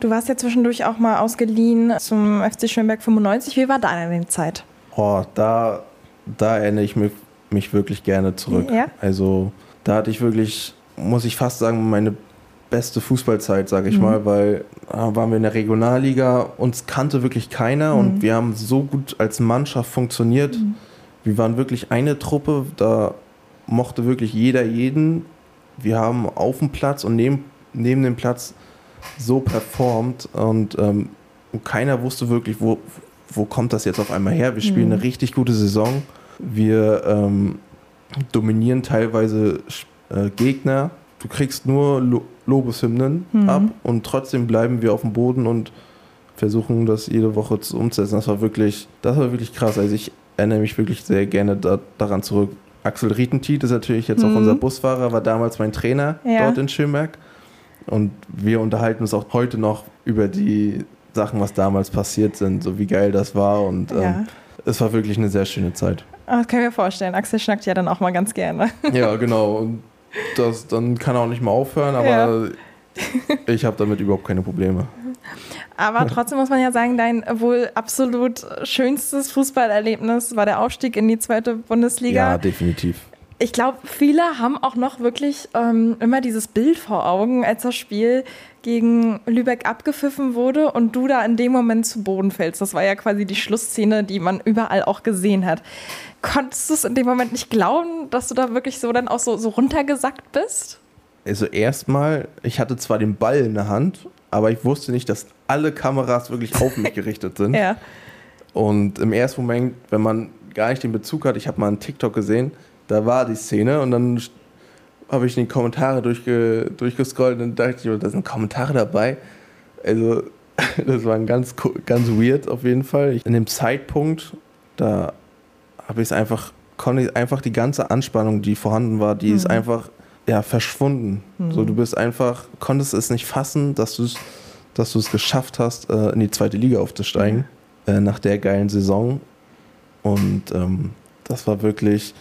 Du warst ja zwischendurch auch mal ausgeliehen zum FC Schönberg 95. Wie war deine Zeit? Oh, da, da erinnere ich mich, mich wirklich gerne zurück. Ja? Also da hatte ich wirklich, muss ich fast sagen, meine beste Fußballzeit, sage ich mhm. mal, weil da waren wir in der Regionalliga, uns kannte wirklich keiner mhm. und wir haben so gut als Mannschaft funktioniert. Mhm. Wir waren wirklich eine Truppe, da mochte wirklich jeder jeden. Wir haben auf dem Platz und neben, neben dem Platz so performt und, ähm, keiner wusste wirklich, wo, wo kommt das jetzt auf einmal her. Wir spielen mhm. eine richtig gute Saison. Wir ähm, dominieren teilweise äh, Gegner. Du kriegst nur Lo Lobeshymnen mhm. ab und trotzdem bleiben wir auf dem Boden und versuchen das jede Woche zu umzusetzen. Das war wirklich, das war wirklich krass. Also ich erinnere mich wirklich sehr gerne da, daran zurück. Axel Rietentiet ist natürlich jetzt mhm. auch unser Busfahrer, war damals mein Trainer ja. dort in Schönberg. Und wir unterhalten uns auch heute noch über die Sachen, was damals passiert sind, so wie geil das war. Und ja. ähm, es war wirklich eine sehr schöne Zeit. Ah, das kann ich mir vorstellen. Axel schnackt ja dann auch mal ganz gerne. Ja, genau. Und das, dann kann er auch nicht mehr aufhören, aber ja. ich habe damit überhaupt keine Probleme. Aber trotzdem muss man ja sagen, dein wohl absolut schönstes Fußballerlebnis war der Aufstieg in die zweite Bundesliga. Ja, definitiv. Ich glaube, viele haben auch noch wirklich ähm, immer dieses Bild vor Augen, als das Spiel gegen Lübeck abgepfiffen wurde und du da in dem Moment zu Boden fällst. Das war ja quasi die Schlussszene, die man überall auch gesehen hat. Konntest du es in dem Moment nicht glauben, dass du da wirklich so dann auch so, so runtergesackt bist? Also erstmal, ich hatte zwar den Ball in der Hand, aber ich wusste nicht, dass alle Kameras wirklich auf mich gerichtet sind. ja. Und im ersten Moment, wenn man gar nicht den Bezug hat, ich habe mal einen TikTok gesehen, da war die Szene und dann habe ich die Kommentare durchge, durchgescrollt und dachte ich, da sind Kommentare dabei. Also, das war ganz, ganz weird auf jeden Fall. In dem Zeitpunkt, da habe ich es einfach, konnte ich einfach die ganze Anspannung, die vorhanden war, die mhm. ist einfach ja, verschwunden. Mhm. So, du bist einfach, konntest es nicht fassen, dass du es dass du es geschafft hast, äh, in die zweite Liga aufzusteigen, mhm. äh, nach der geilen Saison. Und ähm, das war wirklich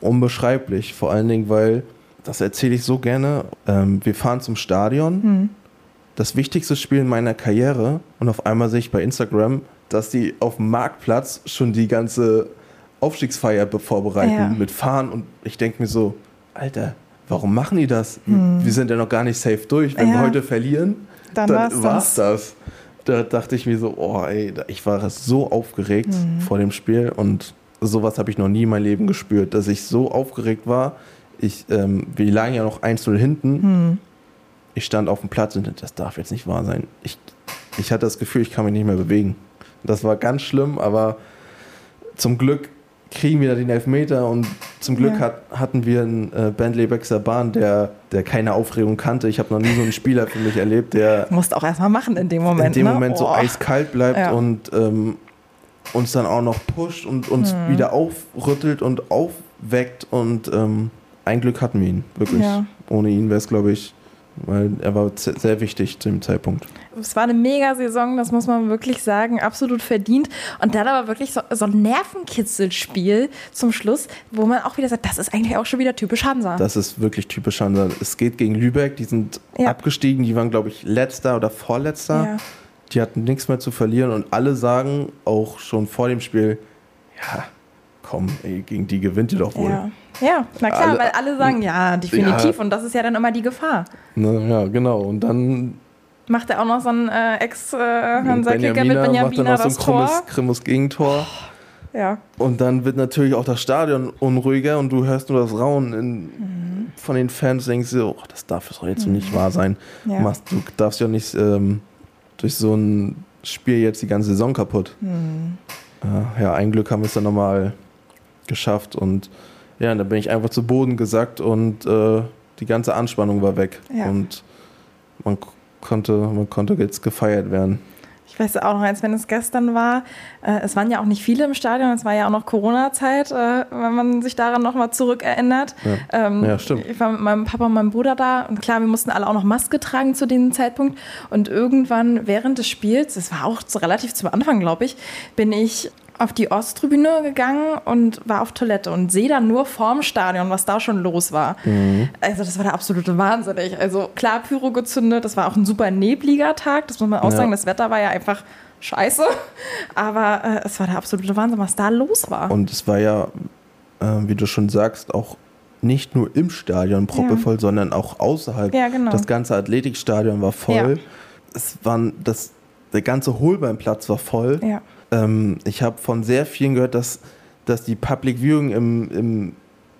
unbeschreiblich. Vor allen Dingen, weil, das erzähle ich so gerne, ähm, wir fahren zum Stadion. Mhm. Das wichtigste Spiel in meiner Karriere. Und auf einmal sehe ich bei Instagram, dass die auf dem Marktplatz schon die ganze Aufstiegsfeier vorbereiten ja. mit Fahren. Und ich denke mir so, Alter, warum machen die das? Mhm. Wir sind ja noch gar nicht safe durch. Wenn ja. wir heute verlieren, dann, dann war es das. Da dachte ich mir so, oh ey, ich war so aufgeregt mhm. vor dem Spiel und sowas habe ich noch nie in meinem Leben gespürt, dass ich so aufgeregt war. Ich, ähm, wir lagen ja noch 1-0 hinten. Mhm. Ich stand auf dem Platz und das darf jetzt nicht wahr sein. Ich, ich hatte das Gefühl, ich kann mich nicht mehr bewegen. Das war ganz schlimm, aber zum Glück kriegen wir da den Elfmeter und zum Glück ja. hat, hatten wir einen äh, Bentley Baxter Bahn, der, der keine Aufregung kannte. Ich habe noch nie so einen Spieler für mich erlebt, der. Musst auch erstmal machen in dem Moment. In dem ne? Moment oh. so eiskalt bleibt ja. und ähm, uns dann auch noch pusht und uns mhm. wieder aufrüttelt und aufweckt. Und ähm, ein Glück hatten wir ihn, wirklich. Ja. Ohne ihn wäre es, glaube ich, weil er war sehr wichtig zu dem Zeitpunkt. Es war eine Mega-Saison, das muss man wirklich sagen, absolut verdient. Und dann aber wirklich so, so ein Nervenkitzelspiel zum Schluss, wo man auch wieder sagt, das ist eigentlich auch schon wieder typisch Hansa. Das ist wirklich typisch Hansa. Es geht gegen Lübeck, die sind ja. abgestiegen, die waren, glaube ich, letzter oder vorletzter. Ja. Die hatten nichts mehr zu verlieren und alle sagen auch schon vor dem Spiel, ja, komm, ey, gegen die gewinnt ihr doch wohl. Ja. Ja, na klar, alle, weil alle sagen ja, definitiv. Ja. Und das ist ja dann immer die Gefahr. Na, ja, genau. Und dann macht er auch noch so ein äh, Ex-Hansa-Kicker mit Benjamina macht dann noch so ein krummes, krummes Gegentor. Oh, ja. Und dann wird natürlich auch das Stadion unruhiger und du hörst nur das Raunen in, mhm. von den Fans. Denkst du, oh, das darf jetzt mhm. nicht wahr sein. Ja. Du darfst ja nicht ähm, durch so ein Spiel jetzt die ganze Saison kaputt. Mhm. Ja, ein Glück haben wir es dann nochmal geschafft und ja, da bin ich einfach zu Boden gesackt und äh, die ganze Anspannung war weg. Ja. Und man konnte, man konnte jetzt gefeiert werden. Ich weiß auch noch, als wenn es gestern war, äh, es waren ja auch nicht viele im Stadion, es war ja auch noch Corona-Zeit, äh, wenn man sich daran nochmal zurückerinnert. Ja. Ähm, ja, stimmt. Ich war mit meinem Papa und meinem Bruder da und klar, wir mussten alle auch noch Maske tragen zu dem Zeitpunkt. Und irgendwann während des Spiels, das war auch relativ zum Anfang, glaube ich, bin ich auf die Osttribüne gegangen und war auf Toilette und sehe dann nur vorm Stadion, was da schon los war. Mhm. Also das war der absolute Wahnsinn. Also klar, Pyro gezündet, das war auch ein super nebliger Tag, das muss man auch ja. sagen. Das Wetter war ja einfach scheiße, aber äh, es war der absolute Wahnsinn, was da los war. Und es war ja, äh, wie du schon sagst, auch nicht nur im Stadion proppevoll, Ja. sondern auch außerhalb. Ja, genau. Das ganze Athletikstadion war voll. Ja. Es waren das, der ganze Hohlbeinplatz war voll. Ja. Ähm, ich habe von sehr vielen gehört, dass, dass die Public Viewing im, im,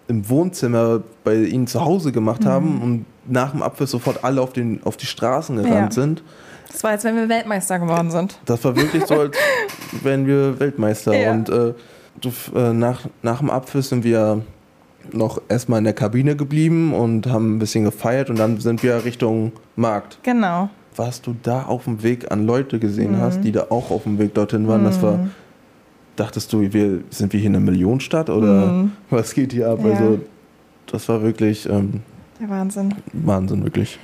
im Wohnzimmer bei ihnen zu Hause gemacht Mhm. haben und nach dem Abpfiff sofort alle auf, den, auf die Straßen gerannt Ja. sind. Das war, als wenn wir Weltmeister geworden sind. Das war wirklich so, als wären wir Weltmeister. Ja. Und äh, äh, nach, nach dem Abpfiff sind wir noch erstmal in der Kabine geblieben und haben ein bisschen gefeiert und dann sind wir Richtung Markt. Genau. Was du da auf dem Weg an Leute gesehen Mhm. hast, die da auch auf dem Weg dorthin waren, das war, dachtest du, wir, sind wir hier eine Millionenstadt oder Mhm. was geht hier ab? Ja. Also, das war wirklich ähm, Der Wahnsinn. Wahnsinn, wirklich.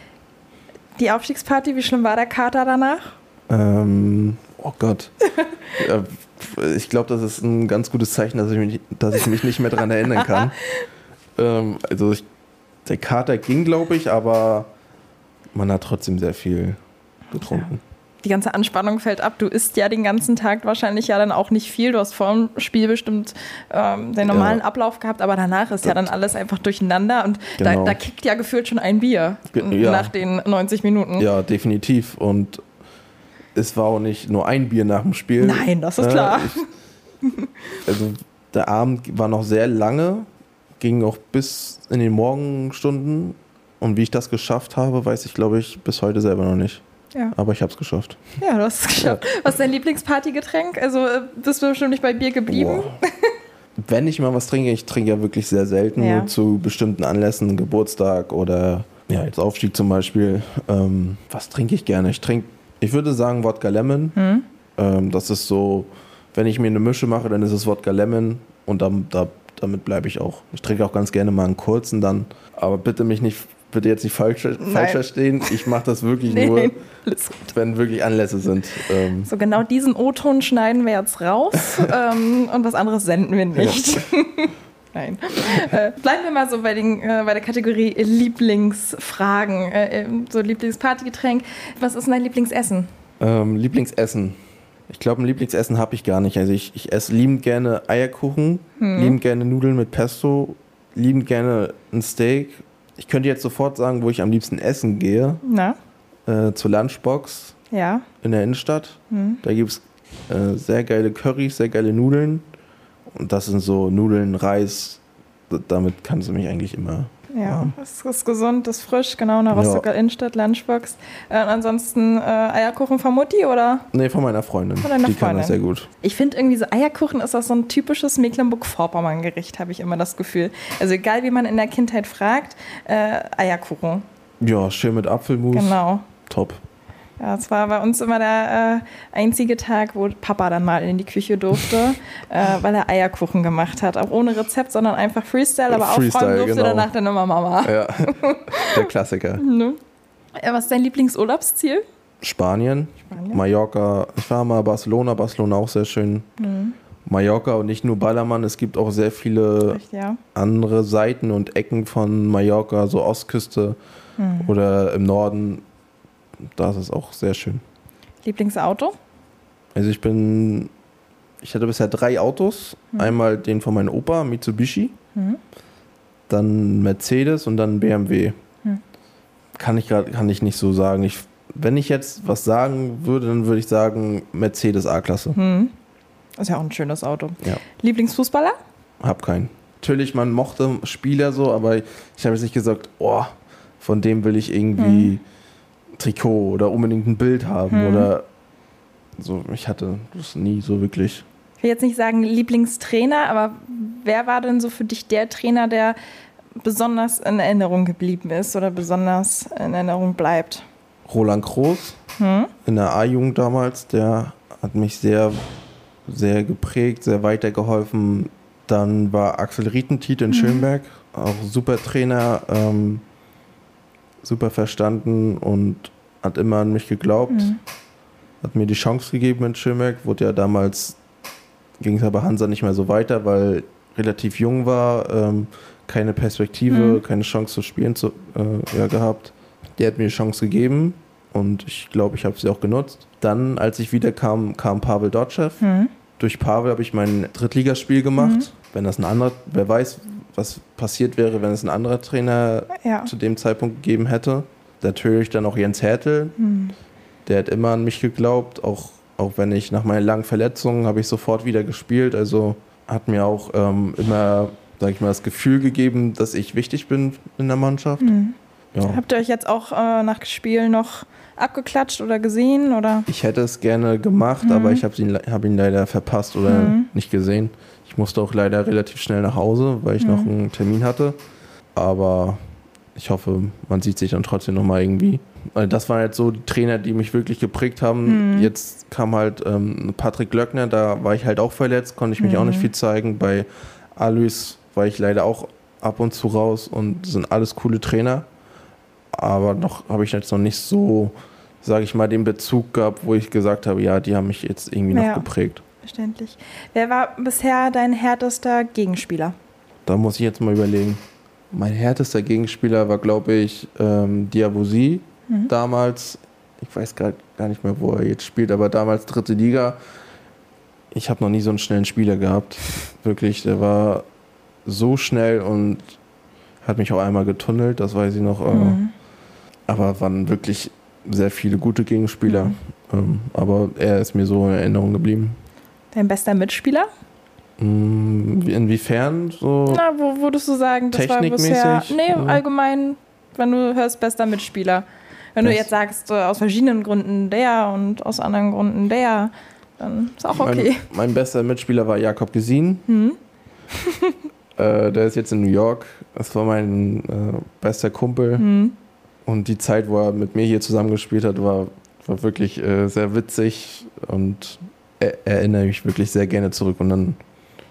Die Aufstiegsparty, wie schlimm war der Kater danach? Ähm, oh Gott. ja, ich glaube, das ist ein ganz gutes Zeichen, dass ich mich, dass ich mich nicht mehr daran erinnern kann. ähm, also ich, der Kater ging, glaube ich, aber man hat trotzdem sehr viel getrunken. Die ganze Anspannung fällt ab. Du isst ja den ganzen Tag wahrscheinlich ja dann auch nicht viel. Du hast vor dem Spiel bestimmt ähm, den normalen Ja. Ablauf gehabt, aber danach ist ja dann alles einfach durcheinander und da, Genau. da kickt ja gefühlt schon ein Bier ja. nach den 90 Minuten. Ja, definitiv. Und es war auch nicht nur ein Bier nach dem Spiel. Nein, das ist Äh, klar. Ich, also der Abend war noch sehr lange, ging auch bis in den Morgenstunden. Und wie ich das geschafft habe, weiß ich, glaube ich, bis heute selber noch nicht. Ja. Aber ich habe es geschafft. Ja, du hast es geschafft. Was ist dein Lieblingspartygetränk? Also äh, bist du bestimmt nicht bei Bier geblieben? Boah. Wenn ich mal was trinke, ich trinke ja wirklich sehr selten, Ja. nur zu bestimmten Anlässen, Geburtstag oder ja, jetzt Aufstieg zum Beispiel. Ähm, was trinke ich gerne? Ich trinke, ich würde sagen Wodka Lemon. Hm? Ähm, das ist so, wenn ich mir eine Mische mache, dann ist es Wodka Lemon und dann, da, damit bleibe ich auch. Ich trinke auch ganz gerne mal einen kurzen dann, aber bitte mich nicht, bitte jetzt nicht falsch, falsch verstehen. Ich mache das wirklich Nee, nur, wenn wirklich Anlässe sind. Ähm, So genau diesen O-Ton schneiden wir jetzt raus ähm, und was anderes senden wir nicht. Nein. Äh, bleiben wir mal so bei, den, äh, bei der Kategorie Lieblingsfragen. Äh, äh, so Lieblingspartygetränk. Was ist dein Lieblingsessen? Ähm, Lieblingsessen. Ich glaube, ein Lieblingsessen habe ich gar nicht. Also ich, ich esse liebend gerne Eierkuchen, liebend gerne Nudeln mit Pesto, liebend gerne ein Steak. Ich könnte jetzt sofort sagen, wo ich am liebsten essen gehe. Na? Äh, zur Lunchbox Ja. in der Innenstadt. Da gibt es äh, sehr geile Currys, sehr geile Nudeln. Und das sind so Nudeln, Reis. Damit kannst du mich eigentlich immer. Ja, das ist gesund, das ist frisch, genau, in der Rostocker Innenstadt, Lunchbox. Äh, ansonsten äh, Eierkuchen von Mutti oder? Nee, von meiner Freundin. Von deiner Die kann das Freundin. sehr gut. Ich finde irgendwie so Eierkuchen ist das so ein typisches Mecklenburg-Vorpommern-Gericht, habe ich immer das Gefühl. Also egal, wie man in der Kindheit fragt, äh, Eierkuchen, Ja, schön mit Apfelmus. genau. Top. Ja, es war bei uns immer der äh, einzige Tag, wo Papa dann mal in die Küche durfte, äh, weil er Eierkuchen gemacht hat. Auch ohne Rezept, sondern einfach Freestyle, aber Freestyle, aufräumen durfte genau. danach dann immer Mama. Ja, der Klassiker. Ne? Was ist dein Lieblingsurlaubsziel? Spanien, Spanien. Mallorca. Ich war mal Barcelona, Barcelona auch sehr schön. Mhm. Mallorca und nicht nur Ballermann, es gibt auch sehr viele Echt, ja. andere Seiten und Ecken von Mallorca, so Ostküste Mhm. oder im Norden. Da ist es auch sehr schön. Lieblingsauto? Also ich bin, ich hatte bisher drei Autos. Mhm. Einmal den von meinem Opa, Mitsubishi, dann Mercedes und dann BMW. Mhm. Kann ich gerade, kann ich nicht so sagen. Ich, wenn ich jetzt was sagen würde, dann würde ich sagen Mercedes A-Klasse. Hm. Ist ja auch ein schönes Auto. Ja. Lieblingsfußballer? Hab keinen. Natürlich, man mochte Spieler so, aber ich habe jetzt nicht gesagt, oh, von dem will ich irgendwie Trikot oder unbedingt ein Bild haben Hm. oder so. Ich hatte das nie so wirklich. Ich will jetzt nicht sagen Lieblingstrainer, aber wer war denn so für dich der Trainer, der besonders in Erinnerung geblieben ist oder besonders in Erinnerung bleibt? Roland Kroos Hm? in der A-Jugend damals, der hat mich sehr, sehr geprägt, sehr weitergeholfen. Dann war Axel Rietentit in Schönberg, auch super Trainer, ähm, super verstanden und hat immer an mich geglaubt. Hat mir die Chance gegeben in Schönberg, wurde ja damals, ging es ja bei Hansa nicht mehr so weiter, weil relativ jung war, ähm, keine Perspektive, Mhm. keine Chance zu spielen zu, äh, ja, gehabt. Der hat mir die Chance gegeben und ich glaube, ich habe sie auch genutzt. Dann, als ich wieder kam, Pavel Dotschew. Hm? Durch Pavel habe ich mein Drittligaspiel gemacht. Wenn das ein anderer, wer weiß, was passiert wäre, wenn es ein anderer Trainer Ja. zu dem Zeitpunkt gegeben hätte. Natürlich dann auch Jens Hertel. Hm. Der hat immer an mich geglaubt, auch, auch wenn ich nach meinen langen Verletzungen habe ich sofort wieder gespielt. Also hat mir auch ähm, immer, sag ich mal, das Gefühl gegeben, dass ich wichtig bin in der Mannschaft. Hm. Ja. Habt ihr euch jetzt auch äh, nach Spiel noch abgeklatscht oder gesehen? Oder? Ich hätte es gerne gemacht, aber ich habe ihn, hab ihn leider verpasst oder Mhm. nicht gesehen. Ich musste auch leider relativ schnell nach Hause, weil ich noch einen Termin hatte. Aber ich hoffe, man sieht sich dann trotzdem nochmal irgendwie. Weil Das waren jetzt so die Trainer, die mich wirklich geprägt haben. Jetzt kam halt ähm, Patrick Löckner, da war ich halt auch verletzt, konnte ich mich auch nicht viel zeigen. Bei Alois war ich leider auch ab und zu raus und sind alles coole Trainer. Aber noch habe ich jetzt noch nicht so, sage ich mal, den Bezug gehabt, wo ich gesagt habe, ja, die haben mich jetzt irgendwie Ja. noch geprägt. Verständlich. Wer war bisher dein härtester Gegenspieler? Da muss ich jetzt mal überlegen. Mein härtester Gegenspieler war, glaube ich, ähm, Diabusi damals. Ich weiß gar, gar nicht mehr, wo er jetzt spielt, aber damals dritte Liga. Ich habe noch nie so einen schnellen Spieler gehabt. Wirklich, der war so schnell und hat mich auch einmal getunnelt, das weiß ich noch. äh, Mhm. Aber waren wirklich sehr viele gute Gegenspieler. Ähm, aber er ist mir so in Erinnerung geblieben. Dein bester Mitspieler? Mm, Inwiefern so? Na, wo würdest du sagen, das war bisher. Nee, oder? allgemein, wenn du hörst, bester Mitspieler. Wenn du Das- jetzt sagst, äh, aus verschiedenen Gründen der und aus anderen Gründen der, dann ist auch okay. Mein, mein bester Mitspieler war Jakob Gesin. Hm? Äh, der ist jetzt in New York. Das war mein äh, bester Kumpel. Hm. Und die Zeit, wo er mit mir hier zusammengespielt hat, war, war wirklich äh, sehr witzig und er, erinnere mich wirklich sehr gerne zurück. Und dann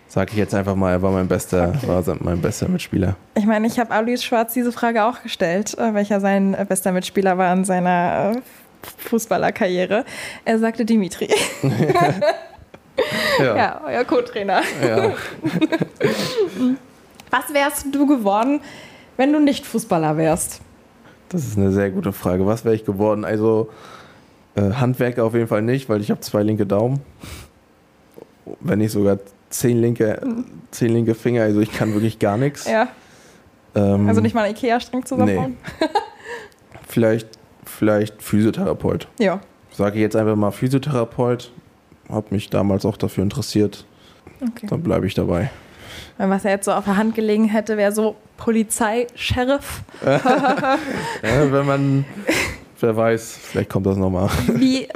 sage ich jetzt einfach mal, er war mein bester, war mein bester Mitspieler. Ich meine, ich habe Alois Schwarz diese Frage auch gestellt, äh, welcher sein äh, bester Mitspieler war in seiner äh, Fußballerkarriere. Er sagte Dimitri. ja, euer Co-Trainer. ja. Was wärst du geworden, wenn du nicht Fußballer wärst? Das ist eine sehr gute Frage. Was wäre ich geworden? Also äh, Handwerker auf jeden Fall nicht, weil ich habe zwei linke Daumen. Wenn nicht sogar zehn linke, zehn linke Finger. Also ich kann wirklich gar nichts. Ja, Ähm, also nicht mal einen Ikea-Streng zusammenbauen? Vielleicht, vielleicht Physiotherapeut. Ja. Sage ich jetzt einfach mal Physiotherapeut. Habe mich damals auch dafür interessiert. Okay. Dann bleibe ich dabei. Wenn was er jetzt so auf der Hand gelegen hätte, wäre so Polizei, Sheriff. Ja, wenn man, wer weiß, vielleicht kommt das nochmal. Wie äh,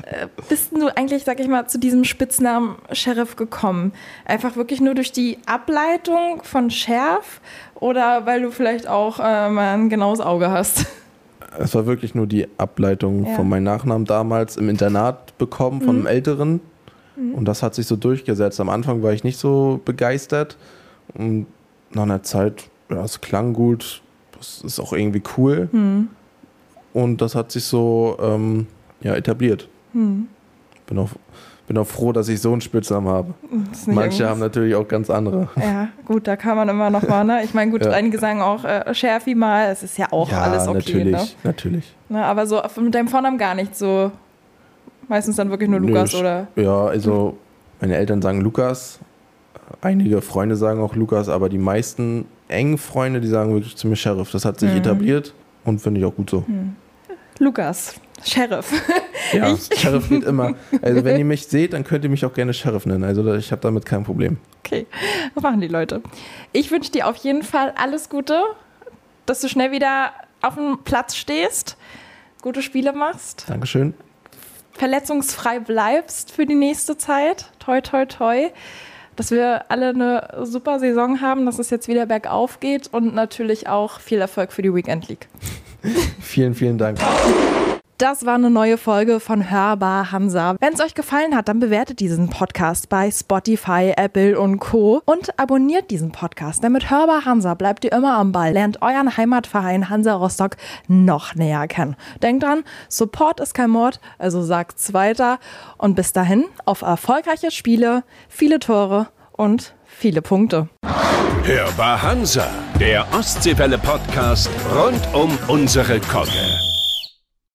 bist du eigentlich, sag ich mal, zu diesem Spitznamen Sheriff gekommen? Einfach wirklich nur durch die Ableitung von Sheriff oder weil du vielleicht auch äh, mal ein genaues Auge hast? Es war wirklich nur die Ableitung Ja. von meinem Nachnamen damals im Internat bekommen von einem Älteren. Und das hat sich so durchgesetzt. Am Anfang war ich nicht so begeistert. Und nach einer Zeit, ja, es klang gut. Das ist auch irgendwie cool. Und das hat sich so ähm, ja, etabliert. Bin, auch, bin auch froh, dass ich so einen Spitznamen habe. Manche irgendwas- haben natürlich auch ganz andere. Ja, gut, da kann man immer noch mal, ne? Ich meine, gut, Ja. einige sagen auch äh, Sheriffy mal, es ist ja auch ja, alles okay, natürlich, ne? natürlich. ne? Aber so mit deinem Vornamen gar nicht so. Meistens dann wirklich nur Nö, Lukas ich- oder. Ja, also meine Eltern sagen Lukas. Einige Freunde sagen auch Lukas, aber die meisten engen Freunde, die sagen wirklich zu mir Sheriff. Das hat sich Mhm. etabliert und finde ich auch gut so. Lukas, Sheriff. Ja, Ich- Sheriff geht immer. Also wenn ihr mich seht, dann könnt ihr mich auch gerne Sheriff nennen. Also ich habe damit kein Problem. Okay, was machen die Leute? Ich wünsche dir auf jeden Fall alles Gute, dass du schnell wieder auf dem Platz stehst, gute Spiele machst, Dankeschön. verletzungsfrei bleibst für die nächste Zeit. Toi, toi, toi. Dass wir alle eine super Saison haben, dass es jetzt wieder bergauf geht und natürlich auch viel Erfolg für die Weekend League. Vielen, vielen Dank. Das war eine neue Folge von Hörbar Hansa. Wenn es euch gefallen hat, dann bewertet diesen Podcast bei Spotify, Apple und Co. Und abonniert diesen Podcast, denn mit Hörbar Hansa bleibt ihr immer am Ball, lernt euren Heimatverein Hansa Rostock noch näher kennen. Denkt dran, Support ist kein Mord, also sagt's weiter. Und bis dahin auf erfolgreiche Spiele, viele Tore und viele Punkte. Hörbar Hansa, der Ostseewelle Podcast rund um unsere Kogge.